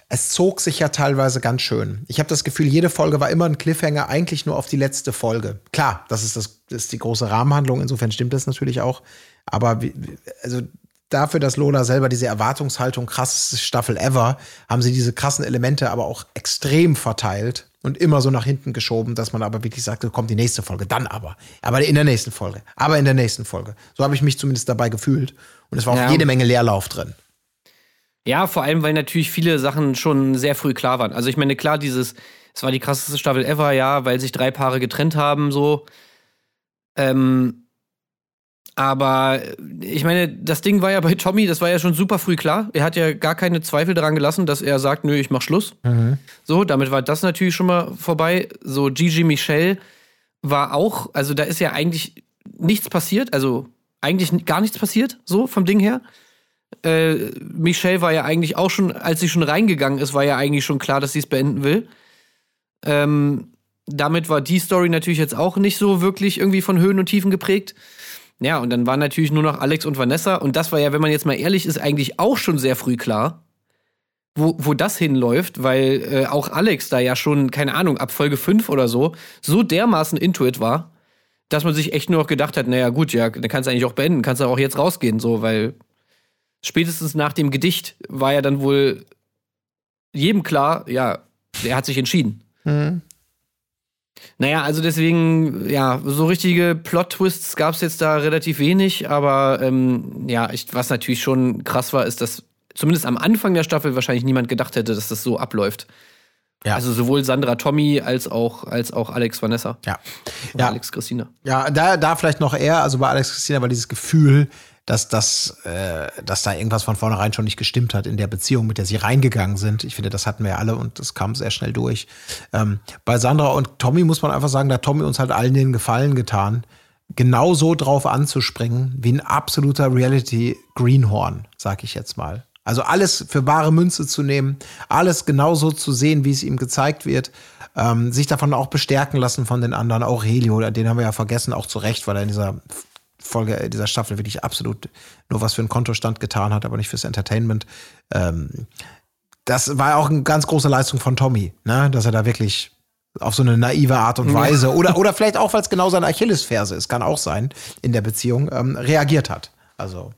es zog sich ja teilweise ganz schön. Ich habe das Gefühl, jede Folge war immer ein Cliffhanger, eigentlich nur auf die letzte Folge. Klar, das ist, das, das ist die große Rahmenhandlung, insofern stimmt das natürlich auch. Aber wie, also dafür, dass Lola selber diese Erwartungshaltung, krasseste Staffel ever, haben sie diese krassen Elemente aber auch extrem verteilt und immer so nach hinten geschoben, dass man aber wirklich sagte, kommt die nächste Folge, dann aber. Aber in der nächsten Folge, aber in der nächsten Folge. So habe ich mich zumindest dabei gefühlt. Und es war auch Ja. jede Menge Leerlauf drin. Ja, vor allem, weil natürlich viele Sachen schon sehr früh klar waren. Also ich meine, klar, dieses, es war die krasseste Staffel ever, ja, weil sich drei Paare getrennt haben, so. Ähm, aber äh, ich meine, das Ding war ja bei Tommy, das war ja schon super früh klar. Er hat ja gar keine Zweifel daran gelassen, dass er sagt, nö, ich mach Schluss. So, damit war das natürlich schon mal vorbei. So, Gigi Michelle war auch, also da ist ja eigentlich nichts passiert, also eigentlich gar nichts passiert, so vom Ding her äh, Michelle war ja eigentlich auch schon, als sie schon reingegangen ist, war ja eigentlich schon klar, dass sie es beenden will. Ähm, damit war die Story natürlich jetzt auch nicht so wirklich irgendwie von Höhen und Tiefen geprägt. Ja, und dann waren natürlich nur noch Alex und Vanessa. Und das war ja, wenn man jetzt mal ehrlich ist, eigentlich auch schon sehr früh klar, wo, wo das hinläuft, weil äh, auch Alex da ja schon, keine Ahnung, ab Folge 5 oder so, so dermaßen Intuit war, dass man sich echt nur noch gedacht hat, naja, gut, ja, dann kannst du eigentlich auch beenden, kannst du auch jetzt rausgehen, so, weil spätestens nach dem Gedicht war ja dann wohl jedem klar, ja, er hat sich entschieden. Naja, also deswegen, ja, so richtige Plot-Twists gab es jetzt da relativ wenig, aber ähm, ja, ich, was natürlich schon krass war, ist, dass zumindest am Anfang der Staffel wahrscheinlich niemand gedacht hätte, dass das so abläuft. Ja. Also sowohl Sandra Tommy als auch, als auch Alex Vanessa. Ja. Oder Ja. Alex Christina. Ja, da, da vielleicht noch eher, also bei Alex Christina war dieses Gefühl, dass das, äh, dass da irgendwas von vornherein schon nicht gestimmt hat in der Beziehung, mit der sie reingegangen sind. Ich finde, das hatten wir alle und das kam sehr schnell durch. Ähm, bei Sandra und Tommy muss man einfach sagen, da Tommy uns halt allen den Gefallen getan, genau so drauf anzuspringen, wie ein absoluter Reality-Greenhorn, sag ich jetzt mal. Also alles für bare Münze zu nehmen, alles genauso zu sehen, wie es ihm gezeigt wird, ähm, sich davon auch bestärken lassen von den anderen. Aurelio, den haben wir ja vergessen, auch zu Recht, weil er in dieser Folge dieser Staffel wirklich absolut nur was für einen Kontostand getan hat, aber nicht fürs Entertainment. Ähm, das war auch eine ganz große Leistung von Tommy, ne? dass er da wirklich auf so eine naive Art und Weise oder, oder vielleicht auch, weil es genau seine Achillesferse ist, kann auch sein, in der Beziehung, ähm, reagiert hat. Also,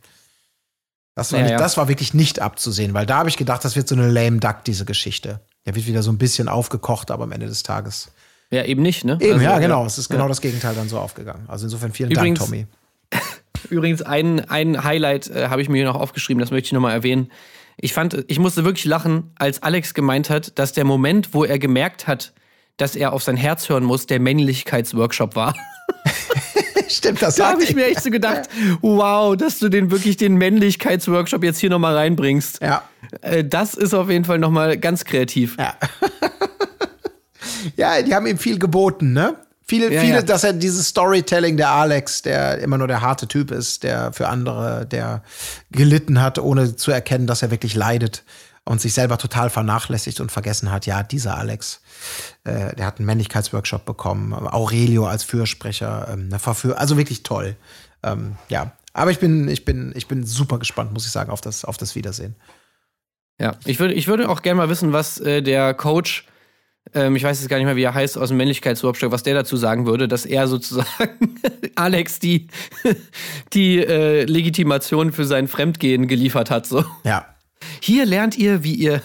das war, Ja, nicht, ja. das war wirklich nicht abzusehen, weil da habe ich gedacht, das wird so eine lame duck, diese Geschichte. Der wird wieder so ein bisschen aufgekocht, aber am Ende des Tages. Ja, eben nicht, ne? Eben, Also, ja, genau. Es ist genau das Gegenteil dann so aufgegangen. Also insofern vielen Übrigens- Dank, Tommy. Übrigens, ein, ein Highlight äh, habe ich mir hier noch aufgeschrieben, das möchte ich nochmal erwähnen. Ich fand, ich musste wirklich lachen, als Alex gemeint hat, dass der Moment, wo er gemerkt hat, dass er auf sein Herz hören muss, der Männlichkeitsworkshop war. Stimmt, das Da habe ich mir echt so gedacht, wow, dass du den wirklich den Männlichkeitsworkshop jetzt hier nochmal reinbringst. Ja. Äh, das ist auf jeden Fall nochmal ganz kreativ. Ja. ja, die haben ihm viel geboten, ne? Viele, Ja, viele, ja. dass er dieses Storytelling der Alex, der immer nur der harte Typ ist, der für andere, der gelitten hat, ohne zu erkennen, dass er wirklich leidet und sich selber total vernachlässigt und vergessen hat, ja, dieser Alex, äh, der hat einen Männlichkeitsworkshop bekommen, Aurelio als Fürsprecher, ähm, Verführ also wirklich toll. Ähm, ja, aber ich bin, ich bin, ich bin super gespannt, muss ich sagen, auf das, auf das Wiedersehen. Ja, ich würde, ich würde auch gerne mal wissen, was äh, der Coach, ähm, ich weiß jetzt gar nicht mehr, wie er heißt, aus dem Männlichkeitsworkshop, was der dazu sagen würde, dass er sozusagen Alex die, die äh, Legitimation für sein Fremdgehen geliefert hat. So. Ja. Hier lernt ihr, wie ihr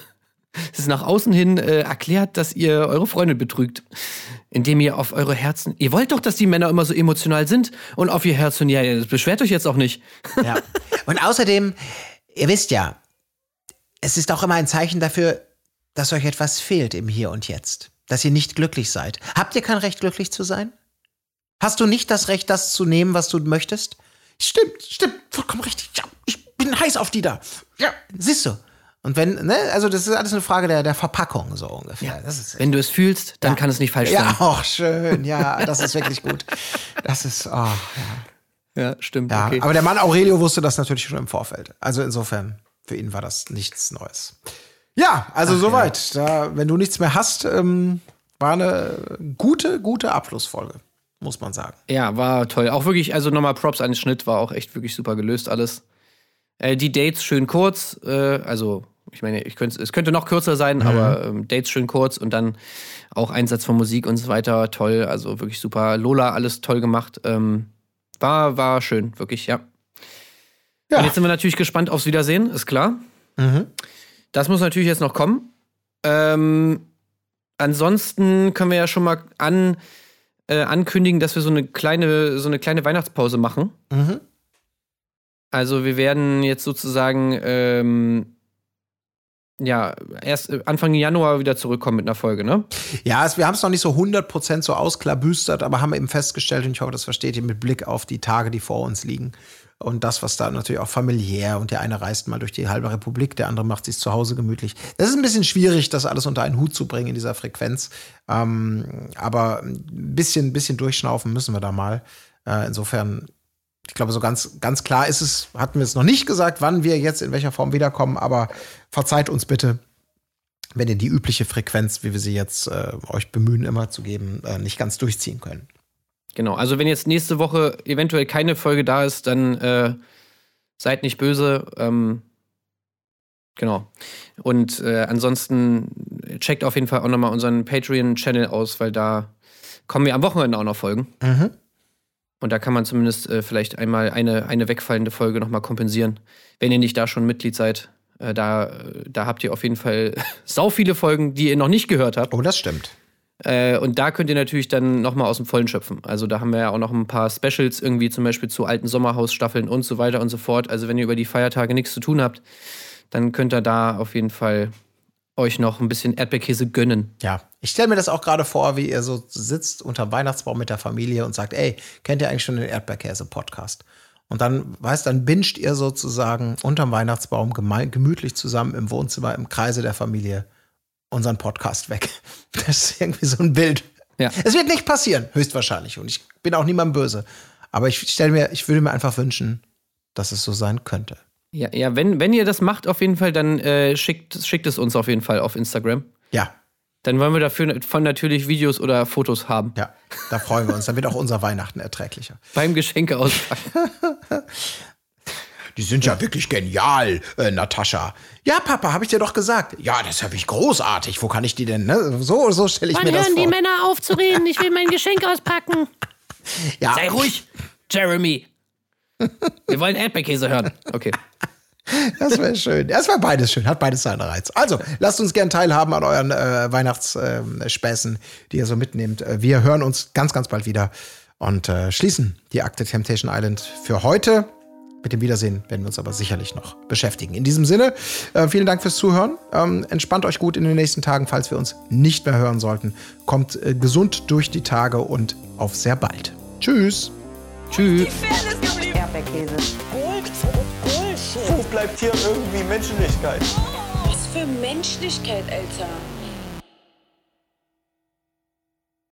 es nach außen hin äh, erklärt, dass ihr eure Freundin betrügt. indem ihr auf eure Herzen. Ihr wollt doch, dass die Männer immer so emotional sind und auf ihr Herz und ja, ja, das beschwert euch jetzt auch nicht. Ja. Und außerdem, ihr wisst ja, es ist auch immer ein Zeichen dafür, dass euch etwas fehlt im Hier und Jetzt. Dass ihr nicht glücklich seid. Habt ihr kein Recht, glücklich zu sein? Hast du nicht das Recht, das zu nehmen, was du möchtest? Stimmt, stimmt, vollkommen richtig. Ja, ich bin heiß auf die da. Ja, siehst du. Und wenn, ne, also das ist alles eine Frage der, der Verpackung, so ungefähr. Ist, Wenn du es fühlst, dann kann es nicht falsch ja, sein. auch schön, ja, das ist wirklich gut. Das ist, oh, ja. Ja, stimmt. Ja, okay. aber der Mann Aurelio wusste das natürlich schon im Vorfeld. Also insofern, für ihn war das nichts Neues. Ja, also soweit. Da, wenn du nichts mehr hast, ähm, war eine gute, gute Abschlussfolge, muss man sagen. Ja, war toll. Auch wirklich, also nochmal Props an den Schnitt, war auch echt wirklich super gelöst alles. Äh, die Dates schön kurz, äh, also ich meine, ich könnte, es könnte noch kürzer sein, aber ähm, Dates schön kurz und dann auch Einsatz von Musik und so weiter, toll, also wirklich super. Lola, alles toll gemacht. Ähm, war, war schön, wirklich, ja. Ja. Und jetzt sind wir natürlich gespannt aufs Wiedersehen, ist klar. Das muss natürlich jetzt noch kommen. Ähm, ansonsten können wir ja schon mal an, äh, ankündigen, dass wir so eine kleine, so eine kleine Weihnachtspause machen. Mhm. Also wir werden jetzt sozusagen ähm, ja erst äh, Anfang Januar wieder zurückkommen mit einer Folge, ne? Ja, es, wir haben es noch nicht so 100% so ausklabüstert, aber haben eben festgestellt, und ich hoffe, das versteht ihr mit Blick auf die Tage, die vor uns liegen. Und das, was da natürlich auch familiär und der eine reist mal durch die halbe Republik, der andere macht sich zu Hause gemütlich. Das ist ein bisschen schwierig, das alles unter einen Hut zu bringen in dieser Frequenz. Ähm, aber ein bisschen, bisschen durchschnaufen müssen wir da mal. Äh, insofern, ich glaube, so ganz, ganz klar ist es, hatten wir es noch nicht gesagt, wann wir jetzt in welcher Form wiederkommen, aber verzeiht uns bitte, wenn ihr die übliche Frequenz, wie wir sie jetzt äh, euch bemühen, immer zu geben, äh, nicht ganz durchziehen können. Genau. Also wenn jetzt nächste Woche eventuell keine Folge da ist, dann äh, seid nicht böse. Ähm, genau. Und äh, ansonsten checkt auf jeden Fall auch nochmal unseren Patreon-Channel aus, weil da kommen wir am Wochenende auch noch Folgen. Mhm. Und da kann man zumindest äh, vielleicht einmal eine, eine wegfallende Folge nochmal kompensieren. Wenn ihr nicht da schon Mitglied seid, äh, da, da habt ihr auf jeden Fall sau viele Folgen, die ihr noch nicht gehört habt. Oh, das stimmt. Äh, und da könnt ihr natürlich dann nochmal aus dem Vollen schöpfen. Also da haben wir ja auch noch ein paar Specials, irgendwie zum Beispiel zu alten Sommerhausstaffeln und so weiter und so fort. Also wenn ihr über die Feiertage nichts zu tun habt, dann könnt ihr da auf jeden Fall euch noch ein bisschen Erdbeerkäse gönnen. Ja, ich stelle mir das auch gerade vor, wie ihr so sitzt unterm Weihnachtsbaum mit der Familie und sagt, ey, kennt ihr eigentlich schon den Erdbeerkäse-Podcast? Und dann, weißt, dann binscht ihr sozusagen unterm Weihnachtsbaum gemütlich zusammen im Wohnzimmer, im Kreise der Familie unseren Podcast weg. Das ist irgendwie so ein Bild. Ja. Es wird nicht passieren, höchstwahrscheinlich. Und ich bin auch niemandem böse. Aber ich stelle mir, ich würde mir einfach wünschen, dass es so sein könnte. Ja, ja wenn, wenn ihr das macht, auf jeden Fall, dann äh, schickt, schickt es uns auf jeden Fall auf Instagram. Ja, Dann wollen wir dafür von natürlich Videos oder Fotos haben. ja, da freuen wir uns. Dann wird auch unser Weihnachten erträglicher. Beim Geschenke auspacken. Die sind ja wirklich genial, äh, Natascha. Ja, Papa, habe ich dir doch gesagt. Ja, das habe ich großartig. Wo kann ich die denn? Ne? So, so stelle ich Wann mir das hören die vor. Männer auf zu reden? Ich will mein Geschenk auspacken. ja, Sei ruhig, Jeremy. Wir wollen Erdbeerkäse hören. Okay. das wäre schön. Das war beides schön. Hat beides seinen Reiz. Also, lasst uns gern teilhaben an euren äh, Weihnachtsspäßen, die ihr so mitnehmt. Äh, Wir hören uns ganz, ganz bald wieder und äh, schließen die Akte Temptation Island für heute. Mit dem Wiedersehen werden wir uns aber sicherlich noch beschäftigen. In diesem Sinne, äh, vielen Dank fürs Zuhören. Ähm, entspannt euch gut in den nächsten Tagen, falls wir uns nicht mehr hören sollten. Kommt äh, gesund durch die Tage und auf sehr bald. Tschüss. Tschüss. Erdbeerkäse. Gold, Gold, Wo bleibt hier irgendwie Menschlichkeit? Was für Menschlichkeit, Alter.